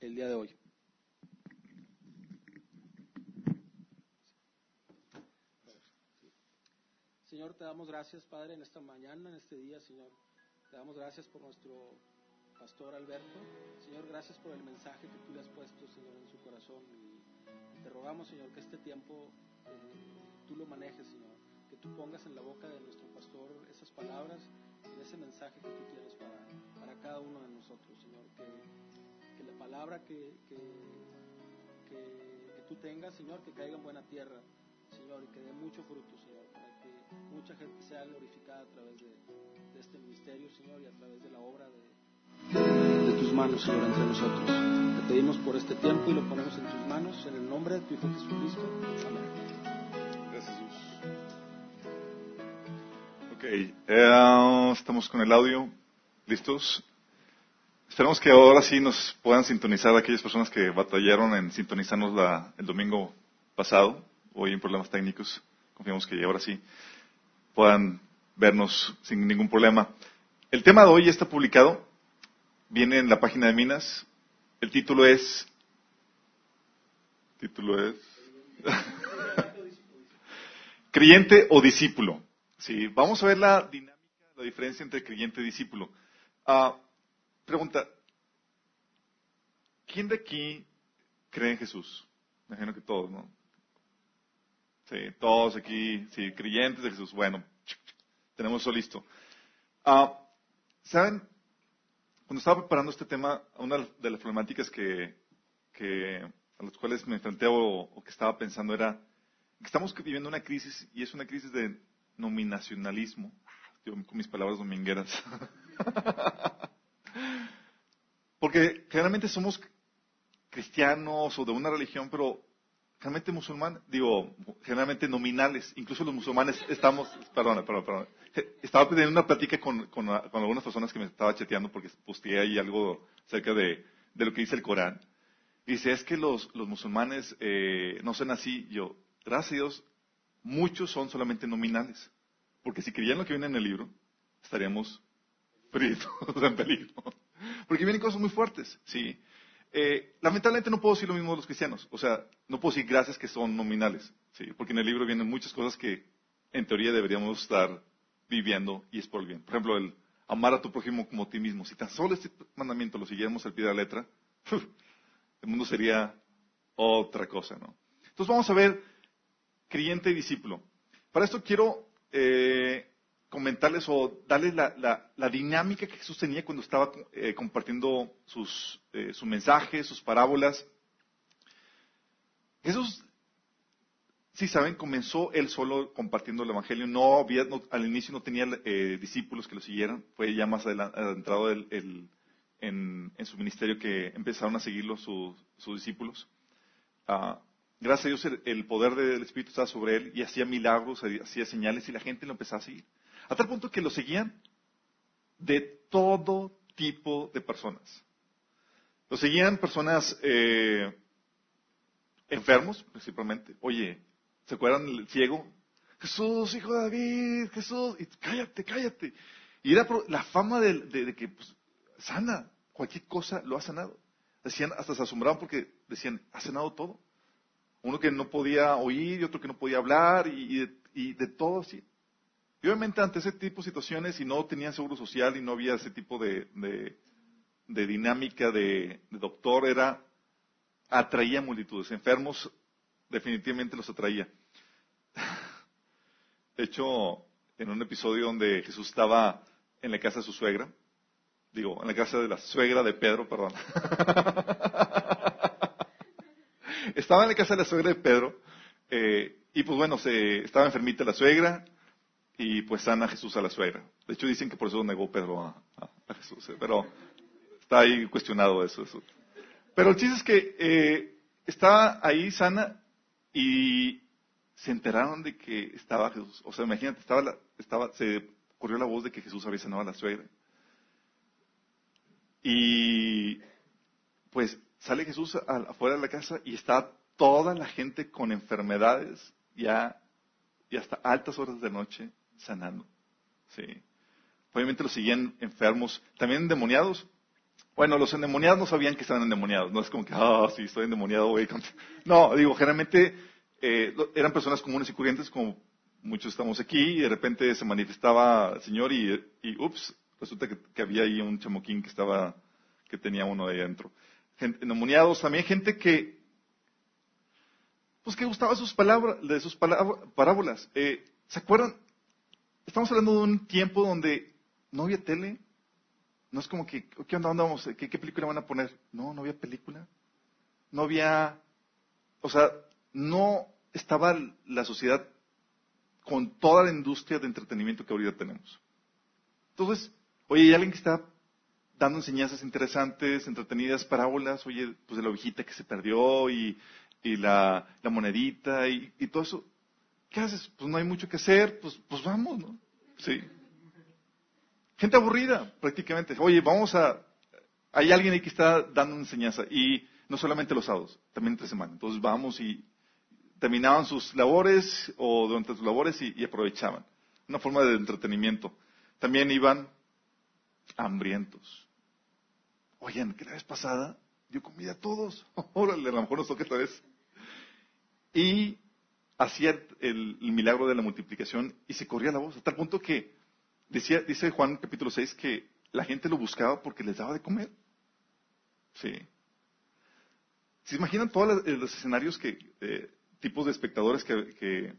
el día de hoy. Señor, te damos gracias, Padre, en esta mañana, en este día, Señor. Te damos gracias por nuestro pastor Alberto. Señor, gracias por el mensaje que tú le has puesto, Señor, en su corazón. Te rogamos, Señor, que este tiempo eh, tú lo manejes, Señor. Que tú pongas en la boca de nuestro pastor esas palabras y ese mensaje que tú tienes para, cada uno de nosotros, Señor. Que la palabra que, que, que, tú tengas, Señor, que caiga en buena tierra, Señor, y que dé mucho fruto, Señor, para que mucha gente sea glorificada a través de, este ministerio, Señor, y a través de la obra de, de tus manos, Señor, entre nosotros. Te pedimos por este tiempo y lo ponemos en tus manos, en el nombre de tu Hijo Jesucristo. Amén. Gracias. Ok, eh, estamos con el audio. ¿Listos? Esperamos que ahora sí nos puedan sintonizar aquellas personas que batallaron en sintonizarnos la, el domingo pasado. Hoy en problemas técnicos. Confiamos que ahora sí puedan vernos sin ningún problema. El tema de hoy está publicado. Viene en la página de Minas. El título es. Título es. creyente o discípulo. Sí, vamos a ver la dinámica, la diferencia entre creyente y discípulo. Ah, pregunta, ¿quién de aquí cree en Jesús? Me imagino que todos, ¿no? Sí, todos aquí, sí, creyentes de Jesús. Bueno, tenemos eso listo. Ah, ¿Saben? Cuando estaba preparando este tema, una de las problemáticas que, que a las cuales me enfrenté o, o que estaba pensando era que estamos viviendo una crisis y es una crisis de nominacionalismo. Yo con mis palabras domingueras. Porque generalmente somos cristianos o de una religión, pero generalmente musulmanes, digo, generalmente nominales. Incluso los musulmanes estamos, perdón, perdón, perdón. Estaba teniendo una plática con, con, con, algunas personas que me estaba chateando porque posteé ahí algo acerca de, lo que dice el Corán. Y dice, es que los, los musulmanes eh, no son así. Yo, gracias a Dios, muchos son solamente nominales. Porque si creían lo que viene en el libro, estaríamos fritos, en peligro. Porque vienen cosas muy fuertes, ¿sí? Eh, lamentablemente no puedo decir lo mismo de los cristianos. O sea, no puedo decir gracias que son nominales, ¿sí? Porque en el libro vienen muchas cosas que en teoría deberíamos estar viviendo y es por el bien. Por ejemplo, el amar a tu prójimo como a ti mismo. Si tan solo este mandamiento lo siguiéramos al pie de la letra, el mundo sería otra cosa, ¿no? Entonces vamos a ver creyente y discípulo. Para esto quiero eh, comentarles o darles la, la, la, dinámica que Jesús tenía cuando estaba eh, compartiendo sus, eh, su mensaje, sus parábolas. Jesús, si saben, comenzó él solo compartiendo el Evangelio. No había, no, al inicio no tenía eh, discípulos que lo siguieran. Fue ya más adentrado en, su ministerio que empezaron a seguirlo su, sus discípulos. Uh, gracias a Dios el, poder del Espíritu estaba sobre él y hacía milagros, hacía señales y la gente lo empezó a seguir. A tal punto que lo seguían de todo tipo de personas. Lo seguían personas eh, enfermos, principalmente. Oye, ¿se acuerdan del ciego? Jesús, hijo de David, Jesús, y cállate, cállate. Y era la fama de que pues, sana, cualquier cosa lo ha sanado. Decían, hasta se asombraban porque decían, ha sanado todo. Uno que no podía oír y otro que no podía hablar y, y, de, y de todo así. Obviamente ante ese tipo de situaciones y no tenían seguro social y no había ese tipo de, dinámica de, de, doctor, era, atraía multitudes. Enfermos definitivamente los atraía. De hecho, en un episodio donde Jesús estaba en la casa de su suegra, digo, en la casa de la suegra de Pedro, perdón. estaba en la casa de la suegra de Pedro, eh, y pues bueno, se, estaba enfermita la suegra, y pues sana Jesús a la suegra. De hecho dicen que por eso negó Pedro a, Jesús, ¿eh? pero está ahí cuestionado eso. Pero el chiste es que eh, estaba ahí sana y se enteraron de que estaba Jesús. O sea, imagínate, estaba, la, estaba se corrió la voz de que Jesús había sanado a la suegra. Y pues sale Jesús afuera de la casa y está toda la gente con enfermedades ya y hasta altas horas de noche sanando. Sí. Obviamente los seguían enfermos, también endemoniados, Bueno, los endemoniados no sabían que estaban endemoniados. No es como que, ah, sí, estoy endemoniado, güey. No, digo, generalmente eh, eran personas comunes y corrientes, como muchos estamos aquí, y de repente se manifestaba el Señor y, y ups, resulta que, había ahí un chamoquín que estaba, que tenía uno ahí adentro. endemoniados, también gente que, pues que gustaba sus palabras, de sus parábolas. Eh, ¿Se acuerdan? Estamos hablando de un tiempo donde no había tele. No es como que, ¿qué onda, vamos? ¿Qué, ¿Qué película van a poner? No, no había película. No había, o sea, no estaba la sociedad con toda la industria de entretenimiento que ahorita tenemos. Entonces, oye, hay alguien que está dando enseñanzas interesantes, entretenidas, parábolas, oye, pues de la ovejita que se perdió y, la, monedita y, todo eso. ¿Qué haces? Pues no hay mucho que hacer, pues, pues vamos, ¿no? Sí. Gente aburrida, prácticamente. Oye, vamos a... Hay alguien ahí que está dando enseñanza y no solamente los sábados, también entre semana. Entonces vamos y terminaban sus labores o durante sus labores y, aprovechaban. Una forma de entretenimiento. También iban hambrientos. Oigan, que la vez pasada dio comida a todos. Órale, a lo mejor nos toca esta vez. Y hacía el, milagro de la multiplicación y se corría la voz, a tal punto que decía, dice Juan capítulo 6 que la gente lo buscaba porque les daba de comer. Sí. ¿Se imaginan todos los, escenarios que eh, tipos de espectadores que,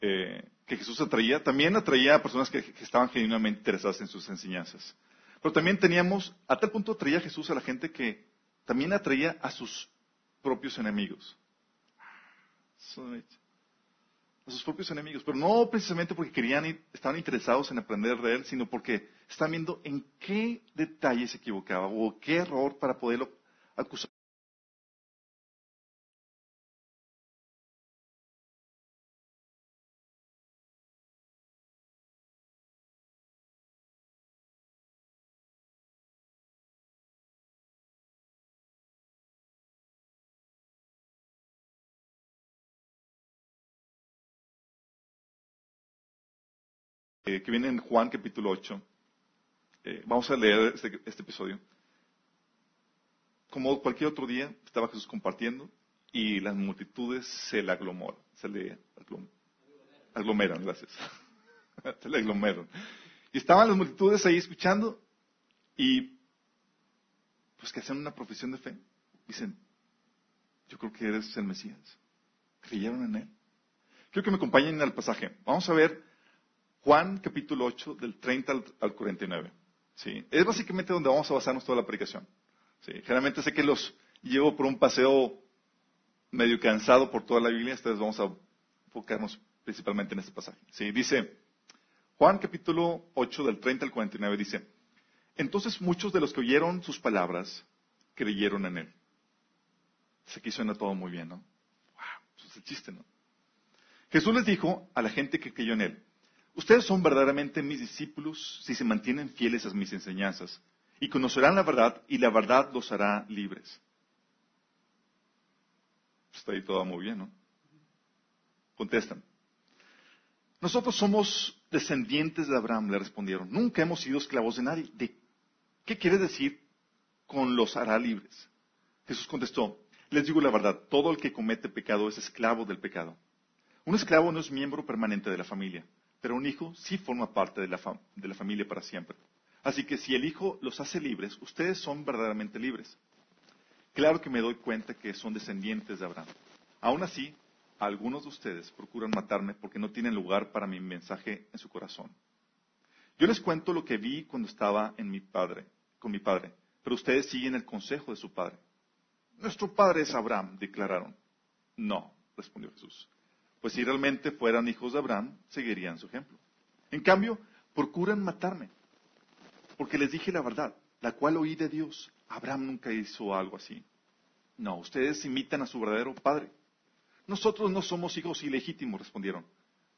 eh, que, Jesús atraía. También atraía a personas que, estaban genuinamente interesadas en sus enseñanzas. Pero también teníamos, a tal punto atraía Jesús a la gente que también atraía a sus propios enemigos. A sus propios enemigos. Pero no precisamente porque querían, estaban interesados en aprender de él, sino porque estaban viendo en qué detalle se equivocaba o qué error para poderlo acusar. Eh, que viene en Juan capítulo 8. Eh, vamos a leer este, este, episodio. Como cualquier otro día, estaba Jesús compartiendo y las multitudes se le aglomeran. Se le aglomeran, gracias. se le aglomeran. Y estaban las multitudes ahí escuchando y pues que hacen una profesión de fe. Dicen, yo creo que eres el Mesías. Creyeron en él. Quiero que me acompañen al pasaje. Vamos a ver Juan capítulo 8 del 30 al, 49. ¿sí? Es básicamente donde vamos a basarnos toda la predicación. ¿sí? Generalmente sé que los llevo por un paseo medio cansado por toda la Biblia, entonces vamos a enfocarnos principalmente en este pasaje. ¿sí? Dice, Juan capítulo 8 del 30 al 49 dice, entonces muchos de los que oyeron sus palabras creyeron en él. Aquí suena todo muy bien, ¿no? Wow, eso es el chiste, ¿no? Jesús les dijo a la gente que creyó en él, Ustedes son verdaderamente mis discípulos si se mantienen fieles a mis enseñanzas y conocerán la verdad y la verdad los hará libres. Está ahí todo muy bien, ¿no? Contestan. Nosotros somos descendientes de Abraham, le respondieron. Nunca hemos sido esclavos de nadie. ¿De qué quiere decir con los hará libres? Jesús contestó, les digo la verdad, todo el que comete pecado es esclavo del pecado. Un esclavo no es miembro permanente de la familia pero un hijo sí forma parte de la, familia para siempre. Así que si el hijo los hace libres, ustedes son verdaderamente libres. Claro que me doy cuenta que son descendientes de Abraham. Aún así, algunos de ustedes procuran matarme porque no tienen lugar para mi mensaje en su corazón. Yo les cuento lo que vi cuando estaba en mi padre, con mi padre, pero ustedes siguen el consejo de su padre. Nuestro padre es Abraham, declararon. No, respondió Jesús. Pues si realmente fueran hijos de Abraham, seguirían su ejemplo. En cambio, procuran matarme, porque les dije la verdad, la cual oí de Dios. Abraham nunca hizo algo así. No, ustedes imitan a su verdadero padre. Nosotros no somos hijos ilegítimos, respondieron.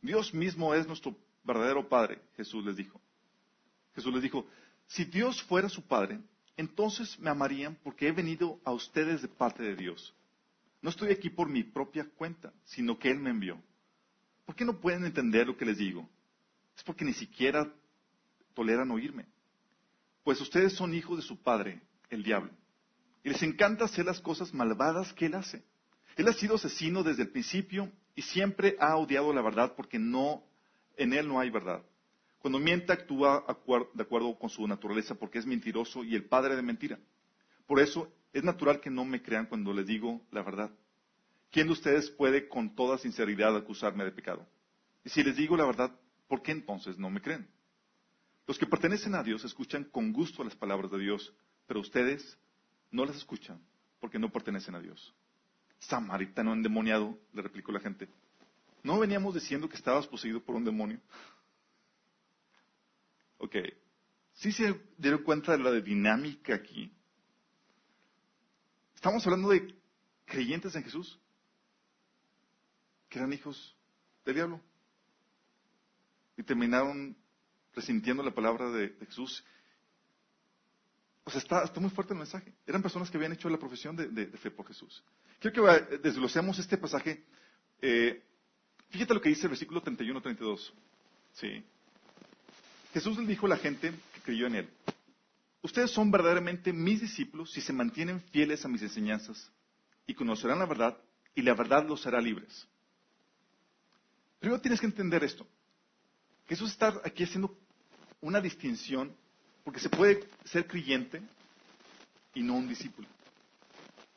Dios mismo es nuestro verdadero padre, Jesús les dijo. Jesús les dijo, si Dios fuera su padre, entonces me amarían porque he venido a ustedes de parte de Dios. No estoy aquí por mi propia cuenta, sino que Él me envió. ¿Por qué no pueden entender lo que les digo? Es porque ni siquiera toleran oírme. pues ustedes son hijos de su padre, el diablo. Y les encanta hacer las cosas malvadas que él hace. Él ha sido asesino desde el principio y siempre ha odiado la verdad porque no, en él no hay verdad. Cuando miente actúa de acuerdo con su naturaleza porque es mentiroso y el padre de mentira. Por eso es natural que no me crean cuando les digo la verdad. ¿Quién de ustedes puede con toda sinceridad acusarme de pecado? Y si les digo la verdad, ¿por qué entonces no me creen? Los que pertenecen a Dios escuchan con gusto las palabras de Dios, pero ustedes no las escuchan porque no pertenecen a Dios. Samaritano endemoniado, le replicó la gente. ¿No veníamos diciendo que estabas poseído por un demonio? Ok. ¿Sí se dieron cuenta de la dinámica aquí? Estamos hablando de creyentes en Jesús, que eran hijos del diablo. Y terminaron resintiendo la palabra de, Jesús. O sea, está, muy fuerte el mensaje. Eran personas que habían hecho la profesión de, fe por Jesús. Quiero que desglosemos este pasaje. Eh, fíjate lo que dice el versículo 31-32. Sí. Jesús le dijo a la gente que creyó en él, ustedes son verdaderamente mis discípulos si se mantienen fieles a mis enseñanzas y conocerán la verdad y la verdad los hará libres. Primero tienes que entender esto. Jesús está aquí haciendo una distinción porque se puede ser creyente y no un discípulo.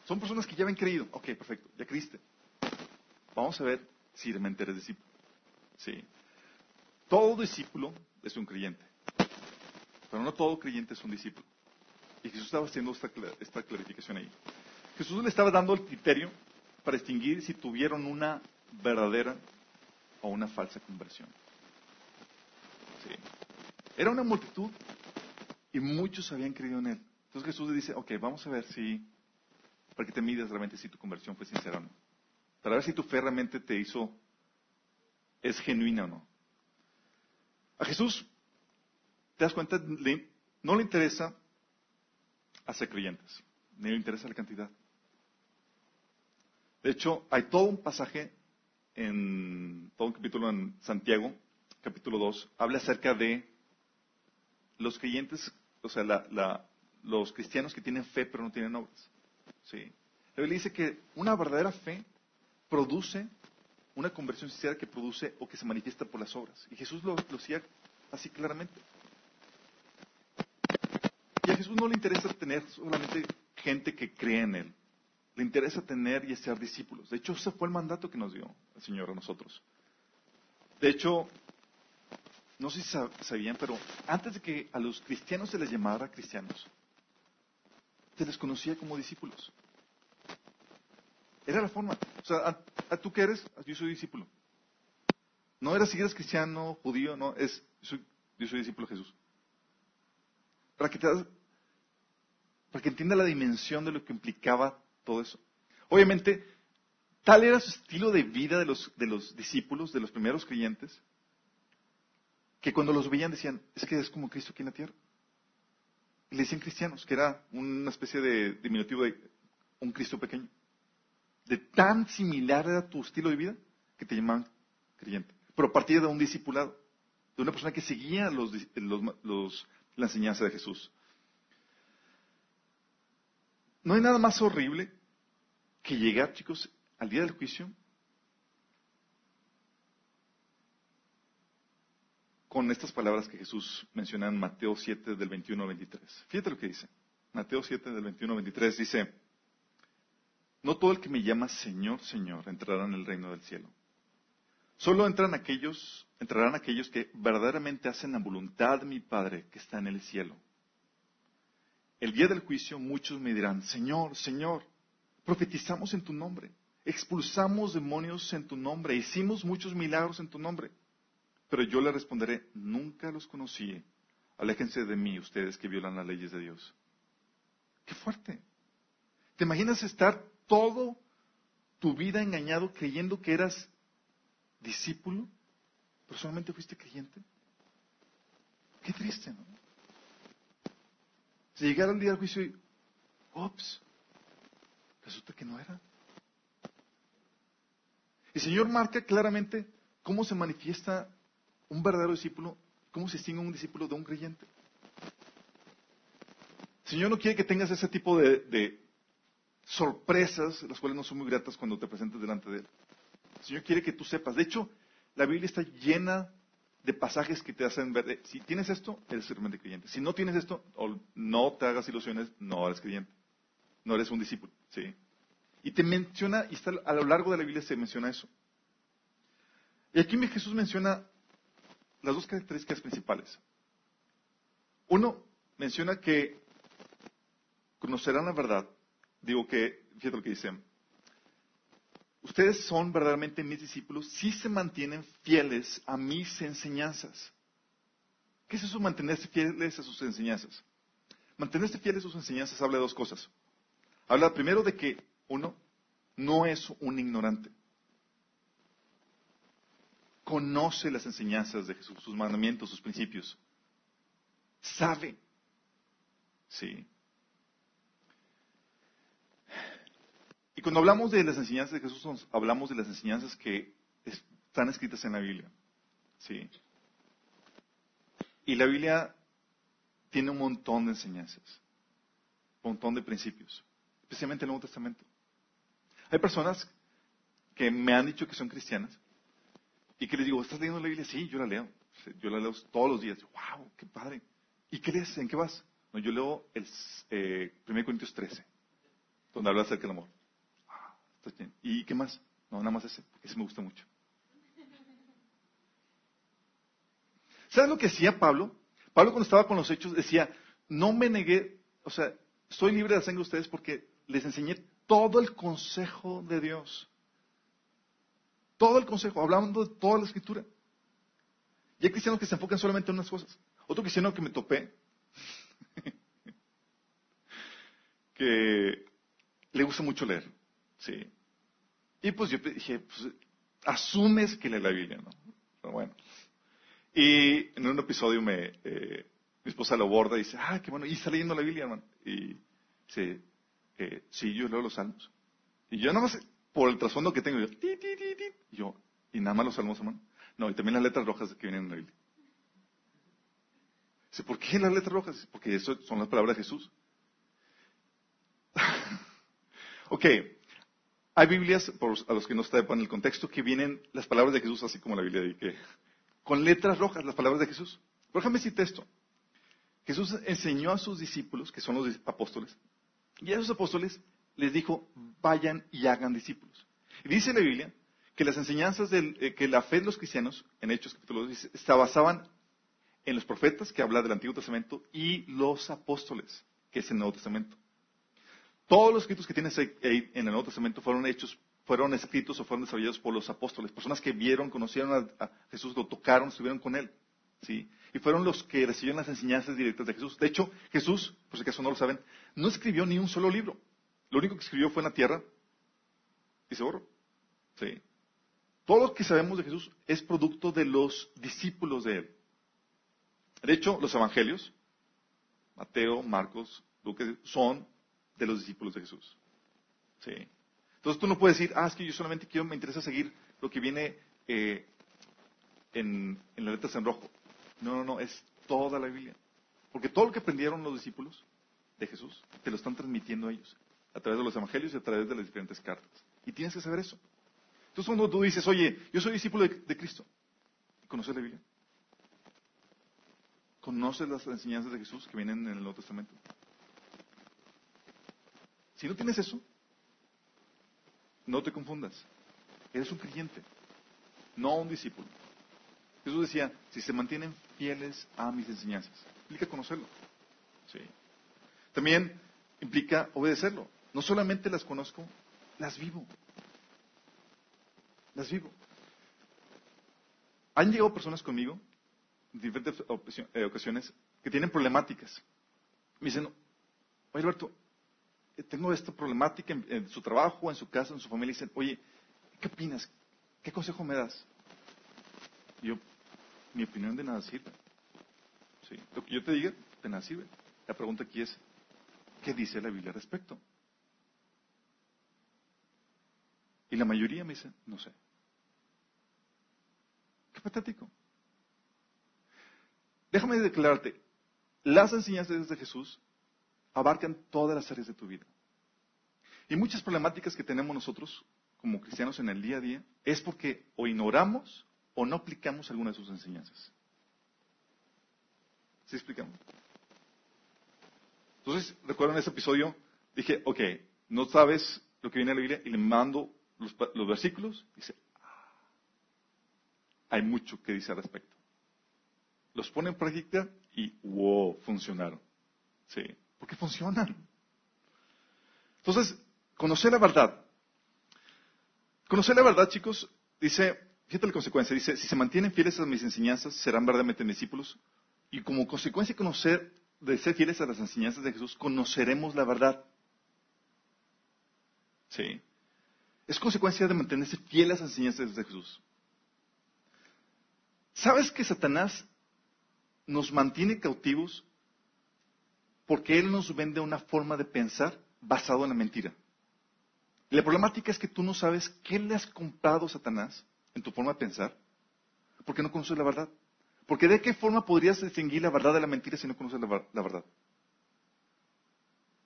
Son personas que ya habían creído. Ok, perfecto, ya creíste. Vamos a ver si realmente eres discípulo. Sí. Todo discípulo es un creyente. Pero no todo creyente es un discípulo. Y Jesús estaba haciendo esta, clarificación ahí. Jesús le estaba dando el criterio para distinguir si tuvieron una verdadera o una falsa conversión. Era una multitud y muchos habían creído en él. Entonces Jesús le dice, ok, vamos a ver si, para que te mides realmente si tu conversión fue sincera o no. Para ver si tu fe realmente te hizo, es genuina o no. A Jesús, te das cuenta, no le interesa hacer creyentes, ni le interesa la cantidad. De hecho, hay todo un pasaje en todo un capítulo en Santiago, capítulo 2, habla acerca de los creyentes, o sea, los cristianos que tienen fe pero no tienen obras. ¿sí? La Biblia dice que una verdadera fe produce una conversión sincera que produce o que se manifiesta por las obras. Y Jesús lo, decía así claramente. Jesús no le interesa tener solamente gente que cree en Él. Le interesa tener y ser discípulos. De hecho, ese fue el mandato que nos dio el Señor a nosotros. De hecho, no sé si sabían, pero antes de que a los cristianos se les llamara cristianos, se les conocía como discípulos. Era la forma. O sea, ¿a, tú qué eres? Yo soy discípulo. No era si eres cristiano, judío, no, es, yo soy, discípulo de Jesús. Para que, te, para que entienda la dimensión de lo que implicaba todo eso. Obviamente, tal era su estilo de vida de los, de los discípulos, de los primeros creyentes, que cuando los veían decían, es que es como Cristo aquí en la tierra. Y le decían cristianos, que era una especie de diminutivo de un Cristo pequeño de tan similar era tu estilo de vida que te llamaban creyente. Pero a partir de un discipulado, de una persona que seguía la enseñanza de Jesús. No hay nada más horrible que llegar, chicos, al día del juicio con estas palabras que Jesús menciona en Mateo 7 del 21 al 23. Fíjate lo que dice. Mateo 7 del 21 al 23 dice, no todo el que me llama Señor, Señor entrará en el reino del cielo. Solo entran aquellos, entrarán aquellos que verdaderamente hacen la voluntad de mi Padre que está en el cielo. El día del juicio muchos me dirán, Señor, Señor, profetizamos en tu nombre, expulsamos demonios en tu nombre, hicimos muchos milagros en tu nombre. Pero yo le responderé, nunca los conocí. Aléjense de mí ustedes que violan las leyes de Dios. Qué fuerte. ¿Te imaginas estar todo tu vida engañado creyendo que eras discípulo, pero solamente fuiste creyente? Qué triste, ¿no? Si llegara el día del juicio y, ups, resulta que no era. El Señor marca claramente cómo se manifiesta un verdadero discípulo, cómo se distingue un discípulo de un creyente. Señor no quiere que tengas ese tipo de, sorpresas, las cuales no son muy gratas cuando te presentes delante de Él. Señor quiere que tú sepas. De hecho, la Biblia está llena de pasajes que te hacen ver, si tienes esto, eres realmente creyente. Si no tienes esto, no te hagas ilusiones, no eres creyente. No eres un discípulo. ¿sí? Y te menciona, y está, a lo largo de la Biblia se menciona eso. Y aquí Jesús menciona las dos características principales. Uno, menciona que conocerán la verdad. Digo que, fíjate lo que dice, ustedes son verdaderamente mis discípulos si se mantienen fieles a mis enseñanzas. ¿Qué es eso mantenerse fieles a sus enseñanzas? Mantenerse fieles a sus enseñanzas habla de dos cosas. Habla primero de que uno no es un ignorante. Conoce las enseñanzas de Jesús, sus mandamientos, sus principios. Sabe. Sí. Y cuando hablamos de las enseñanzas de Jesús, hablamos de las enseñanzas que están escritas en la Biblia. ¿Sí? Y la Biblia tiene un montón de enseñanzas, un montón de principios, especialmente el Nuevo Testamento. Hay personas que me han dicho que son cristianas y que les digo, ¿estás leyendo la Biblia? Sí, yo la leo. Yo la leo todos los días. ¡Wow! ¡Qué padre! ¿Y qué lees? ¿En qué vas? Yo leo el eh, 1 Corintios 13, donde habla acerca del amor. ¿Y qué más? No, nada más ese, porque ese me gusta mucho. ¿Sabes lo que decía Pablo? Pablo cuando estaba con los hechos decía, no me negué, o sea, estoy libre de de ustedes porque les enseñé todo el consejo de Dios. Todo el consejo, hablando de toda la escritura. Y hay cristianos que se enfocan solamente en unas cosas. Otro cristiano que me topé, que le gusta mucho leer. Sí. Y pues yo dije, pues, asumes que lee la Biblia, ¿no? Pero bueno. Y en un episodio me, eh, mi esposa lo aborda y dice, ah, qué bueno, y está leyendo la Biblia, hermano. Y dice, eh, sí, yo leo los salmos. Y yo nada más, por el trasfondo que tengo, yo, y yo, y nada más los salmos, hermano. No, y también las letras rojas que vienen en la Biblia. Dice, ¿por qué las letras rojas? Porque eso son las palabras de Jesús. ok, hay Biblias, a los que no en el contexto, que vienen las palabras de Jesús así como la Biblia, de que, con letras rojas, las palabras de Jesús. Por déjame decirte esto. Jesús enseñó a sus discípulos, que son los apóstoles, y a esos apóstoles les dijo, vayan y hagan discípulos. Y dice la Biblia que las enseñanzas de eh, que la fe de los cristianos, en Hechos capítulo 2, se basaban en los profetas, que habla del Antiguo Testamento, y los apóstoles, que es el Nuevo Testamento. Todos los escritos que tienes en el Nuevo Testamento fueron hechos, fueron escritos o fueron desarrollados por los apóstoles, personas que vieron, conocieron a, Jesús, lo tocaron, estuvieron con él. ¿sí? Y fueron los que recibieron las enseñanzas directas de Jesús. De hecho, Jesús, por si acaso no lo saben, no escribió ni un solo libro. Lo único que escribió fue en la tierra y se borró. ¿sí? Todo lo que sabemos de Jesús es producto de los discípulos de él. De hecho, los evangelios, Mateo, Marcos, Lucas, son de los discípulos de Jesús. ¿Sí? Entonces tú no puedes decir, ah, es que yo solamente quiero, me interesa seguir lo que viene eh, en, en las letras en rojo. No, no, no, es toda la Biblia. Porque todo lo que aprendieron los discípulos de Jesús, te lo están transmitiendo a ellos, a través de los evangelios y a través de las diferentes cartas. Y tienes que saber eso. Entonces cuando tú dices, oye, yo soy discípulo de, de Cristo, ¿conoces la Biblia? ¿Conoces las enseñanzas de Jesús que vienen en el Nuevo Testamento? Si no tienes eso, no te confundas. Eres un creyente, no un discípulo. Jesús decía, si se mantienen fieles a mis enseñanzas, implica conocerlo. Sí. También implica obedecerlo. No solamente las conozco, las vivo. Las vivo. Han llegado personas conmigo en diferentes eh, ocasiones que tienen problemáticas. Me dicen, oye Alberto, tengo esta problemática en, su trabajo, en su casa, en su familia, y dicen, oye, ¿qué opinas? ¿Qué consejo me das? yo, mi opinión de nada sirve. ¿Sí? Lo que yo te diga, de nada sirve. La pregunta aquí es, ¿qué dice la Biblia al respecto? Y la mayoría me dice, no sé. Qué patético. Déjame declararte, las enseñanzas de Jesús abarcan todas las áreas de tu vida. Y muchas problemáticas que tenemos nosotros como cristianos en el día a día es porque o ignoramos o no aplicamos alguna de sus enseñanzas. ¿Sí explicamos? Entonces, recuerdo en ese episodio, dije, ok, no sabes lo que viene en la Biblia y le mando los, los versículos. Dice, ah, hay mucho que dice al respecto. Los pone en práctica y wow, funcionaron. Sí, porque funcionan. Entonces, conocer la verdad. Conocer la verdad, chicos, dice, fíjate la consecuencia, dice, si se mantienen fieles a mis enseñanzas, serán verdaderamente discípulos. Y como consecuencia de conocer, de ser fieles a las enseñanzas de Jesús, conoceremos la verdad. Sí. Es consecuencia de mantenerse fieles a las enseñanzas de Jesús. ¿Sabes que Satanás nos mantiene cautivos porque él nos vende una forma de pensar basado en la mentira? La problemática es que tú no sabes qué le has comprado a Satanás en tu forma de pensar porque no conoces la verdad. Porque de qué forma podrías distinguir la verdad de la mentira si no conoces la, verdad?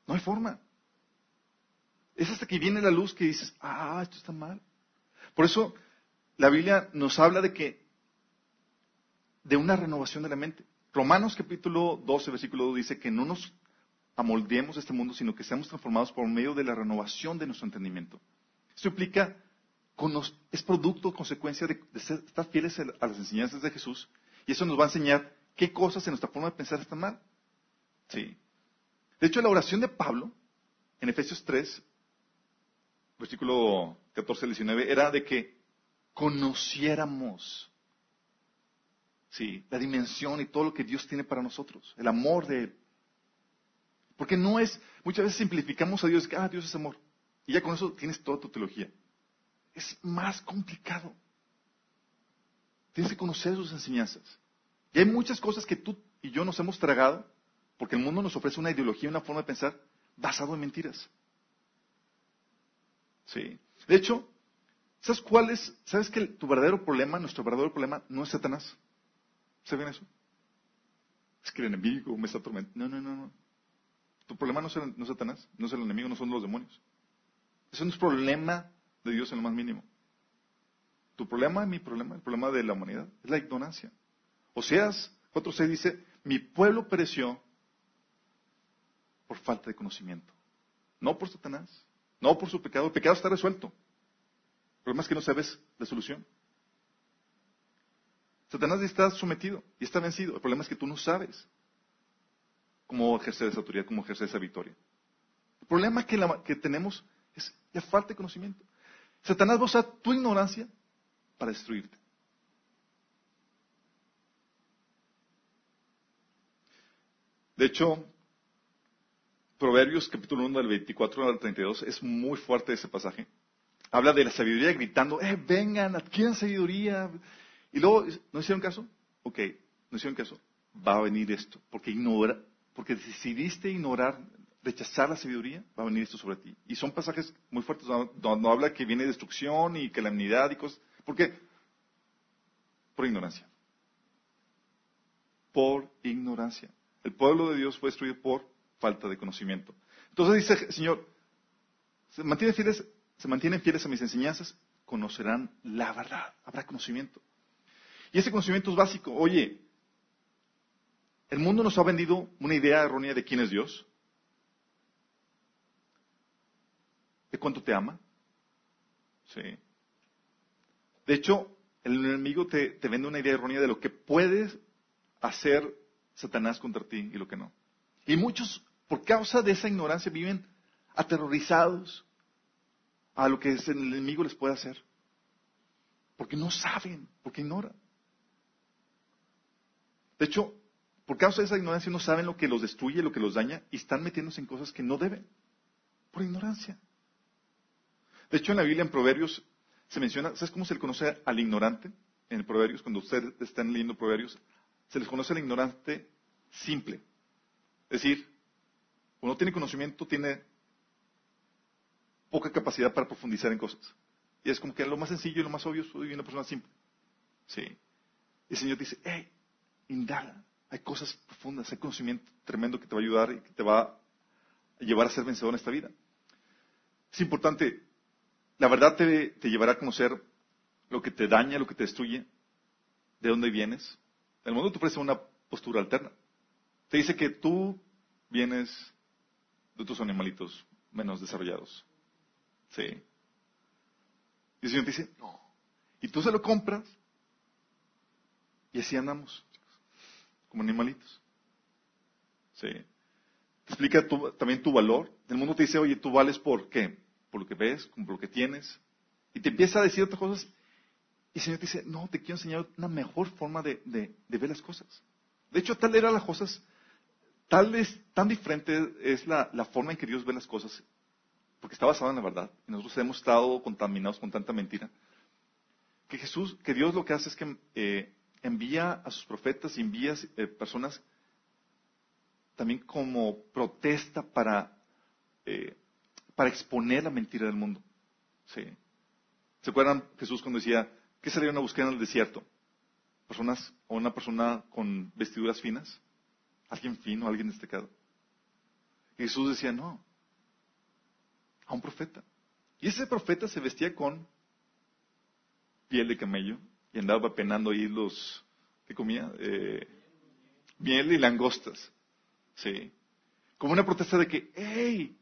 No hay forma. Es hasta que viene la luz que dices, ah, esto está mal. Por eso la Biblia nos habla de que, de una renovación de la mente. Romanos capítulo 12, versículo 2 dice que no nos amoldemos este mundo, sino que seamos transformados por medio de la renovación de nuestro entendimiento. Esto implica, es producto, consecuencia de, estar fieles a las enseñanzas de Jesús y eso nos va a enseñar qué cosas en nuestra forma de pensar están mal. Sí. De hecho, la oración de Pablo, en Efesios 3, versículo 14 al 19, era de que conociéramos sí, la dimensión y todo lo que Dios tiene para nosotros, el amor de Él. Porque no es, muchas veces simplificamos a Dios, ah, Dios es amor. Y ya con eso tienes toda tu teología. Es más complicado. Tienes que conocer sus enseñanzas. Y hay muchas cosas que tú y yo nos hemos tragado porque el mundo nos ofrece una ideología, una forma de pensar basado en mentiras. Sí. De hecho, ¿sabes cuál es? ¿Sabes que tu verdadero problema, nuestro verdadero problema, no es Satanás? ¿Saben eso? Es que el enemigo me está atormentando. No, no, no, no. Tu problema no es, no es Satanás, no es el enemigo, no son los demonios. Eso no es problema de Dios en lo más mínimo. Tu problema, mi problema, el problema de la humanidad, es la ignorancia. Oseas 4.6 dice, mi pueblo pereció por falta de conocimiento. No por Satanás, no por su pecado. El pecado está resuelto. El problema es que no sabes la solución. Satanás está sometido y está vencido. El problema es que tú no sabes cómo ejercer esa autoridad, cómo ejercer esa victoria. El problema que, tenemos es la falta de conocimiento. Satanás va a tu ignorancia para destruirte. De hecho, Proverbios capítulo 1 del 24 al 32 es muy fuerte ese pasaje. Habla de la sabiduría gritando, eh, vengan, adquieran sabiduría. Y luego, ¿no hicieron caso? Ok, no hicieron caso. Va a venir esto, porque ignora, porque decidiste ignorar, rechazar la sabiduría, va a venir esto sobre ti. Y son pasajes muy fuertes, donde habla que viene destrucción y calamidad y cosas. ¿Por qué? Por ignorancia. Por ignorancia. El pueblo de Dios fue destruido por falta de conocimiento. Entonces dice Señor, se mantienen se mantienen fieles a mis enseñanzas, conocerán la verdad, habrá conocimiento. Y ese conocimiento es básico. Oye, el mundo nos ha vendido una idea errónea de quién es Dios, de cuánto te ama. Sí. De hecho, el enemigo te, vende una idea errónea de lo que puedes hacer Satanás contra ti y lo que no. Y muchos, por causa de esa ignorancia, viven aterrorizados a lo que el enemigo les puede hacer. Porque no saben, porque ignoran. De hecho, por causa de esa ignorancia no saben lo que los destruye, lo que los daña, y están metiéndose en cosas que no deben, por ignorancia. De hecho, en la Biblia, en Proverbios, se menciona, ¿sabes cómo se le conoce al ignorante? En Proverbios, cuando ustedes están leyendo Proverbios, se les conoce al ignorante simple. Es decir, cuando tiene conocimiento, tiene poca capacidad para profundizar en cosas. Y es como que lo más sencillo y lo más obvio soy una persona simple. Sí. El Señor dice, hey, indaga. Hay cosas profundas, hay conocimiento tremendo que te va a ayudar y que te va llevar a ser vencedor en esta vida. Es importante, la verdad te, te llevará a conocer lo que te daña, lo que te destruye, de dónde vienes. El mundo te ofrece una postura alterna. Te dice que tú vienes de otros animalitos menos desarrollados. Sí. Y el Señor te dice, no. Y tú se lo compras y así andamos, como animalitos. Sí. Te explica también tu valor. El mundo te dice, oye, tú vales por qué? Por lo que ves, por lo que tienes. Y te empieza a decir otras cosas. Y el Señor te dice, no, te quiero enseñar una mejor forma de, ver las cosas. De hecho, tal era las cosas, tal es, tan diferente es la, forma en que Dios ve las cosas, porque está basado en la verdad. Y nosotros hemos estado contaminados con tanta mentira. Que Jesús, que Dios lo que hace es que eh, envía a sus profetas, envía eh, personas también como protesta para, eh, para exponer la mentira del mundo. ¿Se acuerdan Jesús cuando decía, ¿qué salieron a buscar en el desierto? ¿Personas o una persona con vestiduras finas? ¿Alguien fino, alguien destacado? Y Jesús decía, no, a un profeta. Y ese profeta se vestía con piel de camello, y andaba penando ahí los, ¿qué comía? Eh, miel y langostas. Sí. Como una protesta de que, hey,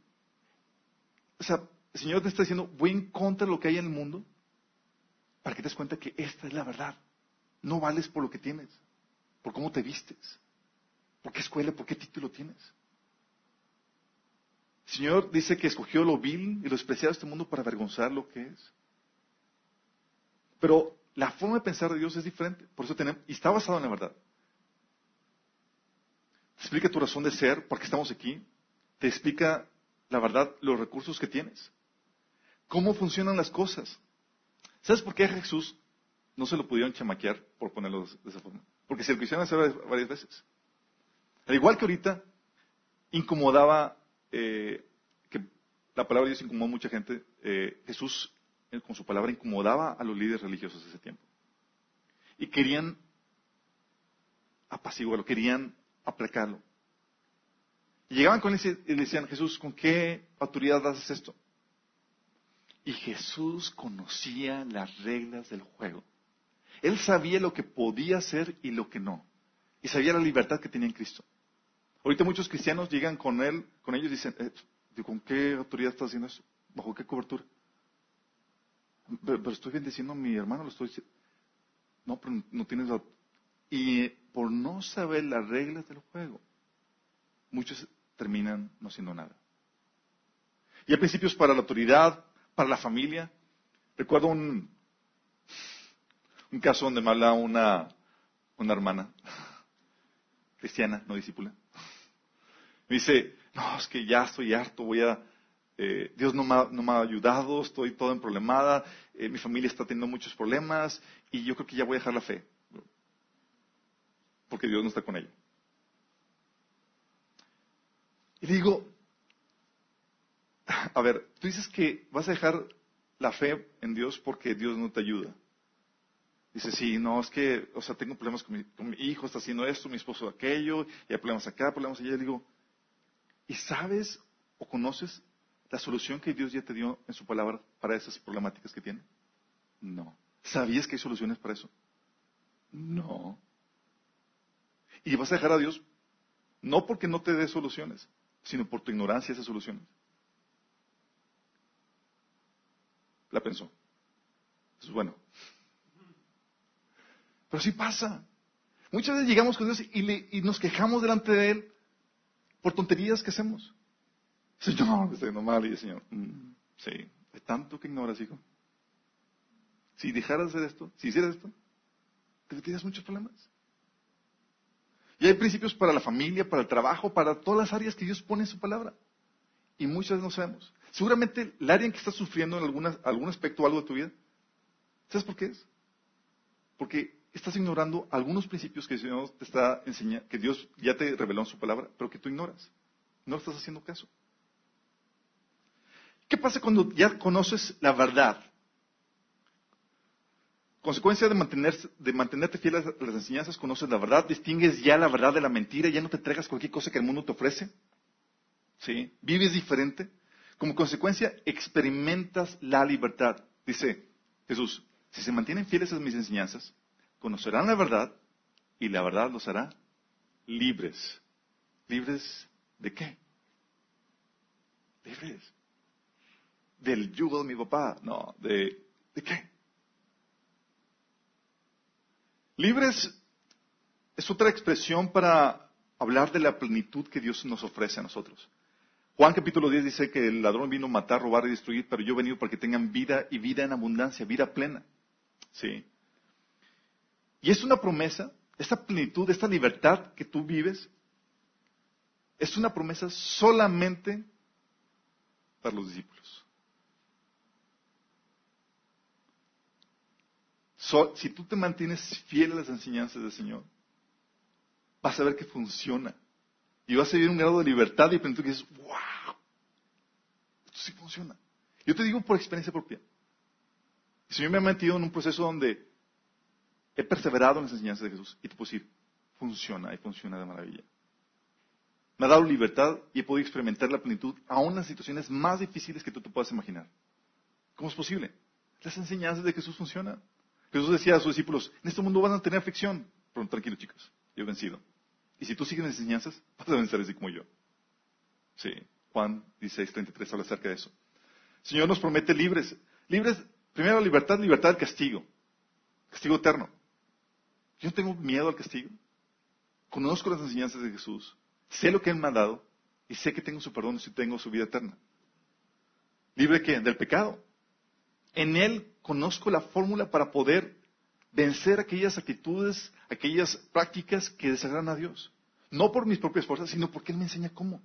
o sea, el Señor te está diciendo, voy en contra de lo que hay en el mundo para que te des cuenta que esta es la verdad. No vales por lo que tienes, por cómo te vistes, por qué escuela, por qué título tienes. El Señor dice que escogió lo vil y lo despreciado de este mundo para avergonzar lo que es. Pero la forma de pensar de Dios es diferente. Por eso está basado en la verdad. Te explica tu razón de ser, por qué estamos aquí. Te explica la verdad, los recursos que tienes. Cómo funcionan las cosas. ¿Sabes por qué a Jesús no se lo pudieron chamaquear, por ponerlo de esa forma? Porque se lo quisieron hacer varias veces. Al igual que ahorita, incomodaba, eh, que la palabra de Dios incomodó a mucha gente, eh, Jesús con su palabra incomodaba a los líderes religiosos de ese tiempo. Y querían apaciguarlo, querían aplacarlo. Y llegaban con él y decían, Jesús, ¿con qué autoridad haces esto? Y Jesús conocía las reglas del juego. Él sabía lo que podía hacer y lo que no. Y sabía la libertad que tenía en Cristo. Ahorita muchos cristianos llegan con él, con ellos y dicen, eh, ¿con qué autoridad estás haciendo eso? ¿Bajo qué cobertura? Pero, estoy bendiciendo a mi hermano, lo estoy No, pero no tienes. Y por no saber las reglas del juego, muchos terminan no haciendo nada. Y hay principios para la autoridad, para la familia. Recuerdo un, un caso donde me habla una, una hermana cristiana, no discípula. Me dice, no, es que ya estoy harto, voy a eh, Dios no me, ha, ayudado, estoy todo en problemada, eh, mi familia está teniendo muchos problemas y yo creo que ya voy a dejar la fe, porque Dios no está con ella. Y digo, a ver, tú dices que vas a dejar la fe en Dios porque Dios no te ayuda. Dice, sí, no, es que, o sea, tengo problemas con mi, con mi hijo, está haciendo esto, mi esposo aquello, y hay problemas acá, problemas allá. Y digo, ¿y sabes o conoces la solución que Dios ya te dio en su palabra para esas problemáticas que tiene? No. ¿Sabías que hay soluciones para eso? No. Y vas a dejar a Dios no porque no te dé soluciones, sino por tu ignorancia esas soluciones. La pensó. Eso es bueno. Pero sí pasa. Muchas veces llegamos con Dios y, y nos quejamos delante de Él por tonterías que hacemos. Señor, estoy haciendo mal. Y el Señor, mm, sí, de tanto que ignoras, hijo. Si dejaras de hacer esto, si hicieras esto, te meterías muchos problemas. Y hay principios para la familia, para el trabajo, para todas las áreas que Dios pone en su palabra. Y muchas veces no sabemos. Seguramente el área en que estás sufriendo en alguna, algún aspecto o algo de tu vida, ¿sabes por qué es? Porque estás ignorando algunos principios que Dios te está enseñando, que Dios ya te reveló en su palabra, pero que tú ignoras. No estás haciendo caso. ¿Qué pasa cuando ya conoces la verdad? Consecuencia de, de mantenerte fiel a las enseñanzas, conoces la verdad, distingues ya la verdad de la mentira, ya no te entregas cualquier cosa que el mundo te ofrece. ¿sí? Vives diferente. Como consecuencia, experimentas la libertad. Dice Jesús, si se mantienen fieles a mis enseñanzas, conocerán la verdad y la verdad los hará libres. ¿Libres de qué? Libres. Del yugo de mi papá. No, de, ¿de qué? Libres es otra expresión para hablar de la plenitud que Dios nos ofrece a nosotros. Juan capítulo 10 dice que el ladrón vino a matar, robar y destruir, pero yo he venido para que tengan vida y vida en abundancia, vida plena. ¿Sí? Y es una promesa, esta plenitud, esta libertad que tú vives, es una promesa solamente para los discípulos. Si tú te mantienes fiel a las enseñanzas del Señor, vas a ver que funciona. Y vas a vivir un grado de libertad y plenitud que dices, wow, esto sí funciona. Yo te digo por experiencia propia. El Señor me ha metido en un proceso donde he perseverado en las enseñanzas de Jesús y te puedo decir, funciona y funciona de maravilla. Me ha dado libertad y he podido experimentar la plenitud aún en las situaciones más difíciles que tú te puedas imaginar. ¿Cómo es posible? Las enseñanzas de Jesús funcionan. Jesús decía a sus discípulos, en este mundo van a tener aflicción. Pero tranquilo chicos, yo he vencido. Y si tú sigues las enseñanzas, vas a vencer así como yo. Sí, Juan 16, 33 habla acerca de eso. El Señor nos promete libres. Libres, primero libertad, libertad del castigo. Castigo eterno. Yo no tengo miedo al castigo. Conozco las enseñanzas de Jesús. Sé lo que Él me ha dado. Y sé que tengo su perdón y tengo su vida eterna. ¿Libre qué? Del pecado. En Él conozco la fórmula para poder vencer aquellas actitudes, aquellas prácticas que desagradan a Dios. No por mis propias fuerzas, sino porque Él me enseña cómo.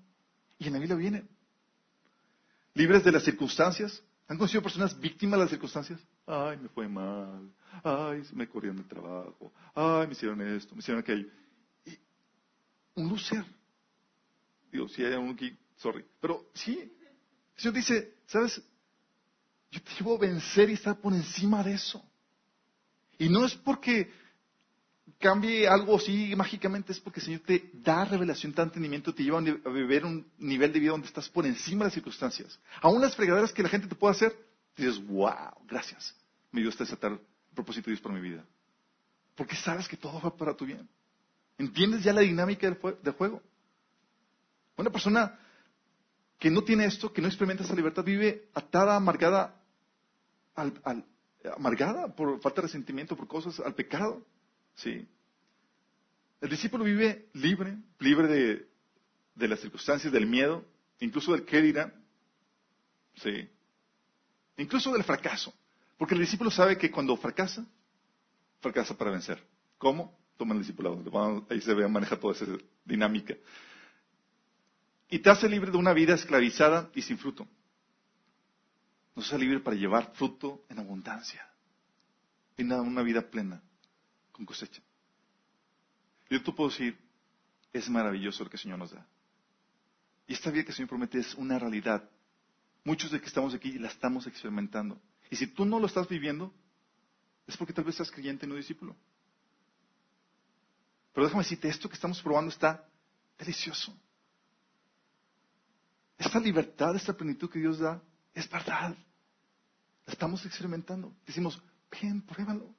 Y en la Biblia viene. Libres de las circunstancias. ¿Han conocido personas víctimas de las circunstancias? Ay, me fue mal. Ay, me corrieron del trabajo. Ay, me hicieron esto, me hicieron aquello. Un lucer. Digo, si hay uno aquí, sorry. Pero sí, el Señor dice, ¿sabes? Yo te llevo a vencer y estar por encima de eso. Y no es porque cambie algo así mágicamente, es porque el Señor te da revelación, te da entendimiento, te lleva a vivir un nivel de vida donde estás por encima de las circunstancias. Aún las fregaderas que la gente te puede hacer, dices, wow, gracias. Me dio este desatar el propósito de Dios para mi vida. Porque sabes que todo va para tu bien. ¿Entiendes ya la dinámica del, juego? Una persona que no tiene esto, que no experimenta esa libertad, vive atada, amargada al, amargada por falta de resentimiento, por cosas, al pecado. ¿sí? El discípulo vive libre, libre de, de las circunstancias, del miedo, incluso del qué dirán. ¿sí? Incluso del fracaso. Porque el discípulo sabe que cuando fracasa, fracasa para vencer. ¿Cómo? Toma el discipulado. Ahí se ve, maneja toda esa dinámica. Y te hace libre de una vida esclavizada y sin fruto nos hace libre para llevar fruto en abundancia. Y una vida plena, con cosecha. Yo te puedo decir, es maravilloso lo que el Señor nos da. Y esta vida que el Señor promete es una realidad. Muchos de que estamos aquí la estamos experimentando. Y si tú no lo estás viviendo, es porque tal vez estás creyente y no discípulo. Pero déjame decirte, esto que estamos probando está delicioso. Esta libertad, esta plenitud que Dios da, es verdad. Estamos experimentando. Decimos, ven, pruébalo.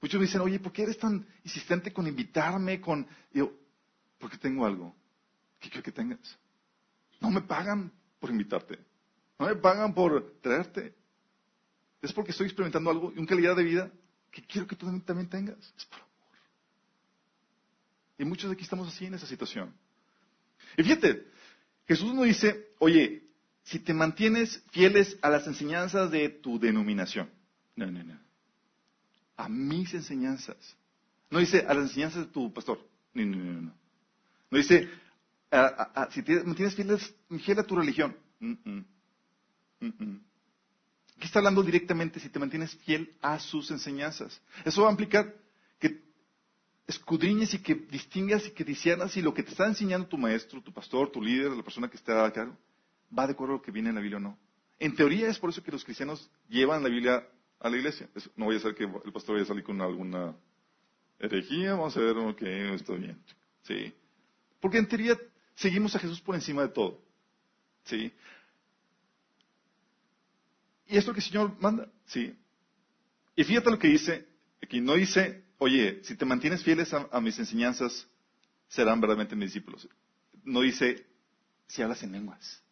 Muchos me dicen, oye, ¿por qué eres tan insistente con invitarme? Con... yo, porque tengo algo que quiero que tengas. No me pagan por invitarte. No me pagan por traerte. Es porque estoy experimentando algo y una calidad de vida que quiero que tú también tengas. Es por amor. Y muchos de aquí estamos así en esa situación. Y fíjate, Jesús nos dice, oye, si te mantienes fieles a las enseñanzas de tu denominación. No, no, no. A mis enseñanzas. No dice a las enseñanzas de tu pastor. No, no, no. No, no dice si te mantienes fiel a tu religión. Aquí está hablando directamente si te mantienes fiel a sus enseñanzas. Eso va a implicar que escudriñes y que distingas y que disiernas si lo que te está enseñando tu maestro, tu pastor, tu líder, la persona que está a cargo, va de acuerdo a lo que viene en la Biblia o no. En teoría es por eso que los cristianos llevan la Biblia a la iglesia. no voy a ser que el pastor vaya a salir con alguna herejía, vamos a ver, ok, está bien. Sí. Porque en teoría seguimos a Jesús por encima de todo. ¿Sí? Y es lo que el Señor manda. ¿Sí? Y fíjate lo que dice, aquí no dice, oye, si te mantienes fieles a, mis enseñanzas, serán verdaderamente mis discípulos. No dice, si hablas en lenguas.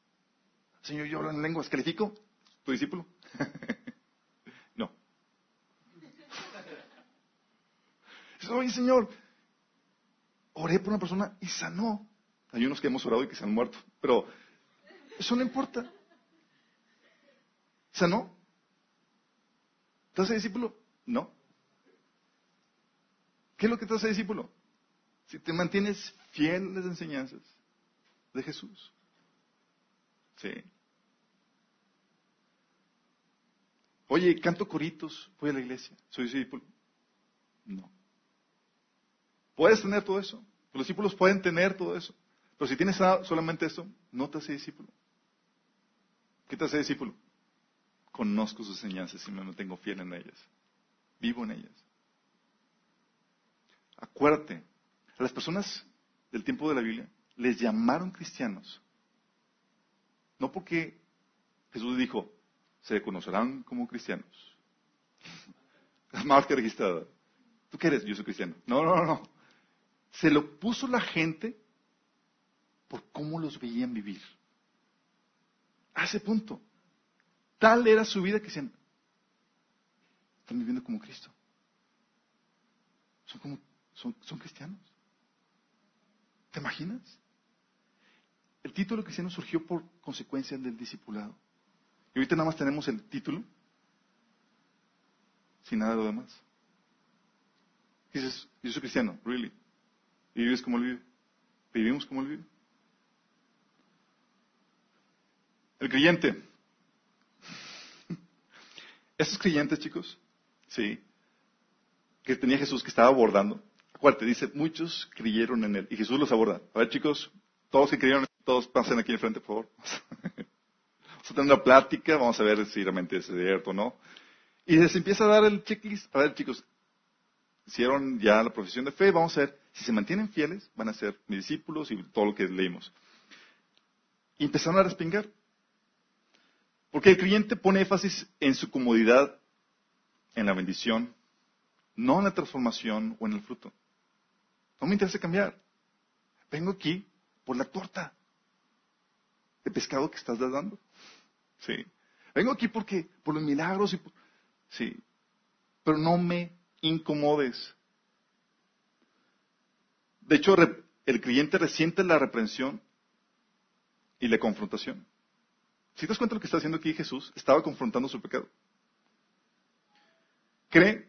Señor, yo hablo en lenguas, ¿califico? ¿Tu discípulo? no. Oye, Señor, oré por una persona y sanó. Hay unos que hemos orado y que se han muerto, pero eso no importa. ¿Sanó? ¿Te hace discípulo? No. ¿Qué es lo que te hace discípulo? Si te mantienes fiel a las enseñanzas de Jesús. Sí. Oye, canto coritos, voy a la iglesia, soy discípulo. No. Puedes tener todo eso. Los discípulos pueden tener todo eso. Pero si tienes solamente eso, no te hace discípulo. ¿Qué te hace discípulo? Conozco sus enseñanzas y me mantengo fiel en ellas. Vivo en ellas. Acuérdate, a las personas del tiempo de la Biblia les llamaron cristianos. No porque Jesús dijo, se conocerán como cristianos. Más que registrada. ¿Tú qué eres? Yo soy cristiano. No, no, no. Se lo puso la gente por cómo los veían vivir. A ese punto. Tal era su vida que decían, están viviendo como Cristo. Son como, son, son cristianos. ¿Te imaginas? El título cristiano surgió por consecuencia del discipulado. Y ahorita nada más tenemos el título, sin nada de lo demás. dices, yo soy cristiano, really. Y vives como él vive. Vivimos como él vive. El creyente. Estos creyentes, chicos, sí, que tenía Jesús que estaba abordando. Acuérdate, dice, muchos creyeron en él. Y Jesús los aborda. A ver, chicos, todos que creyeron, todos pasen aquí enfrente, por favor. A tener una plática, vamos a ver si realmente es cierto o no. Y les empieza a dar el checklist. A ver, chicos, hicieron ya la profesión de fe, vamos a ver, si se mantienen fieles, van a ser mis discípulos y todo lo que leímos. Y empezaron a respingar. Porque el creyente pone énfasis en su comodidad, en la bendición, no en la transformación o en el fruto. No me interesa cambiar. Vengo aquí por la torta de pescado que estás dando. Sí. Vengo aquí porque, por los milagros y sí. Pero no me incomodes. De hecho, el creyente resiente la reprensión y la confrontación. Si te das cuenta de lo que está haciendo aquí Jesús, estaba confrontando su pecado. Cree,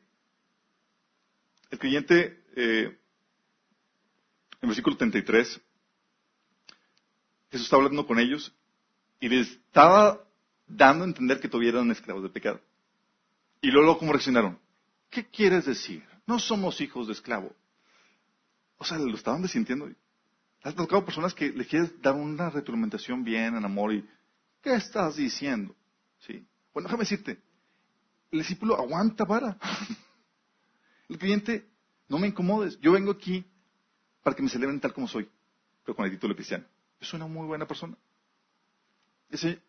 el creyente, eh, en versículo 33, Jesús está hablando con ellos y les estaba dando a entender que eran esclavos de pecado. Y luego, ¿cómo reaccionaron? ¿Qué quieres decir? No somos hijos de esclavo. O sea, lo estaban desintiendo. Has tocado personas que le quieres dar una retroalimentación bien, en amor, y ¿qué estás diciendo? Sí. Bueno, déjame decirte, el discípulo aguanta vara. El cliente, no me incomodes, yo vengo aquí para que me celebren tal como soy, pero con el título cristiano. Es una muy buena persona. Ese,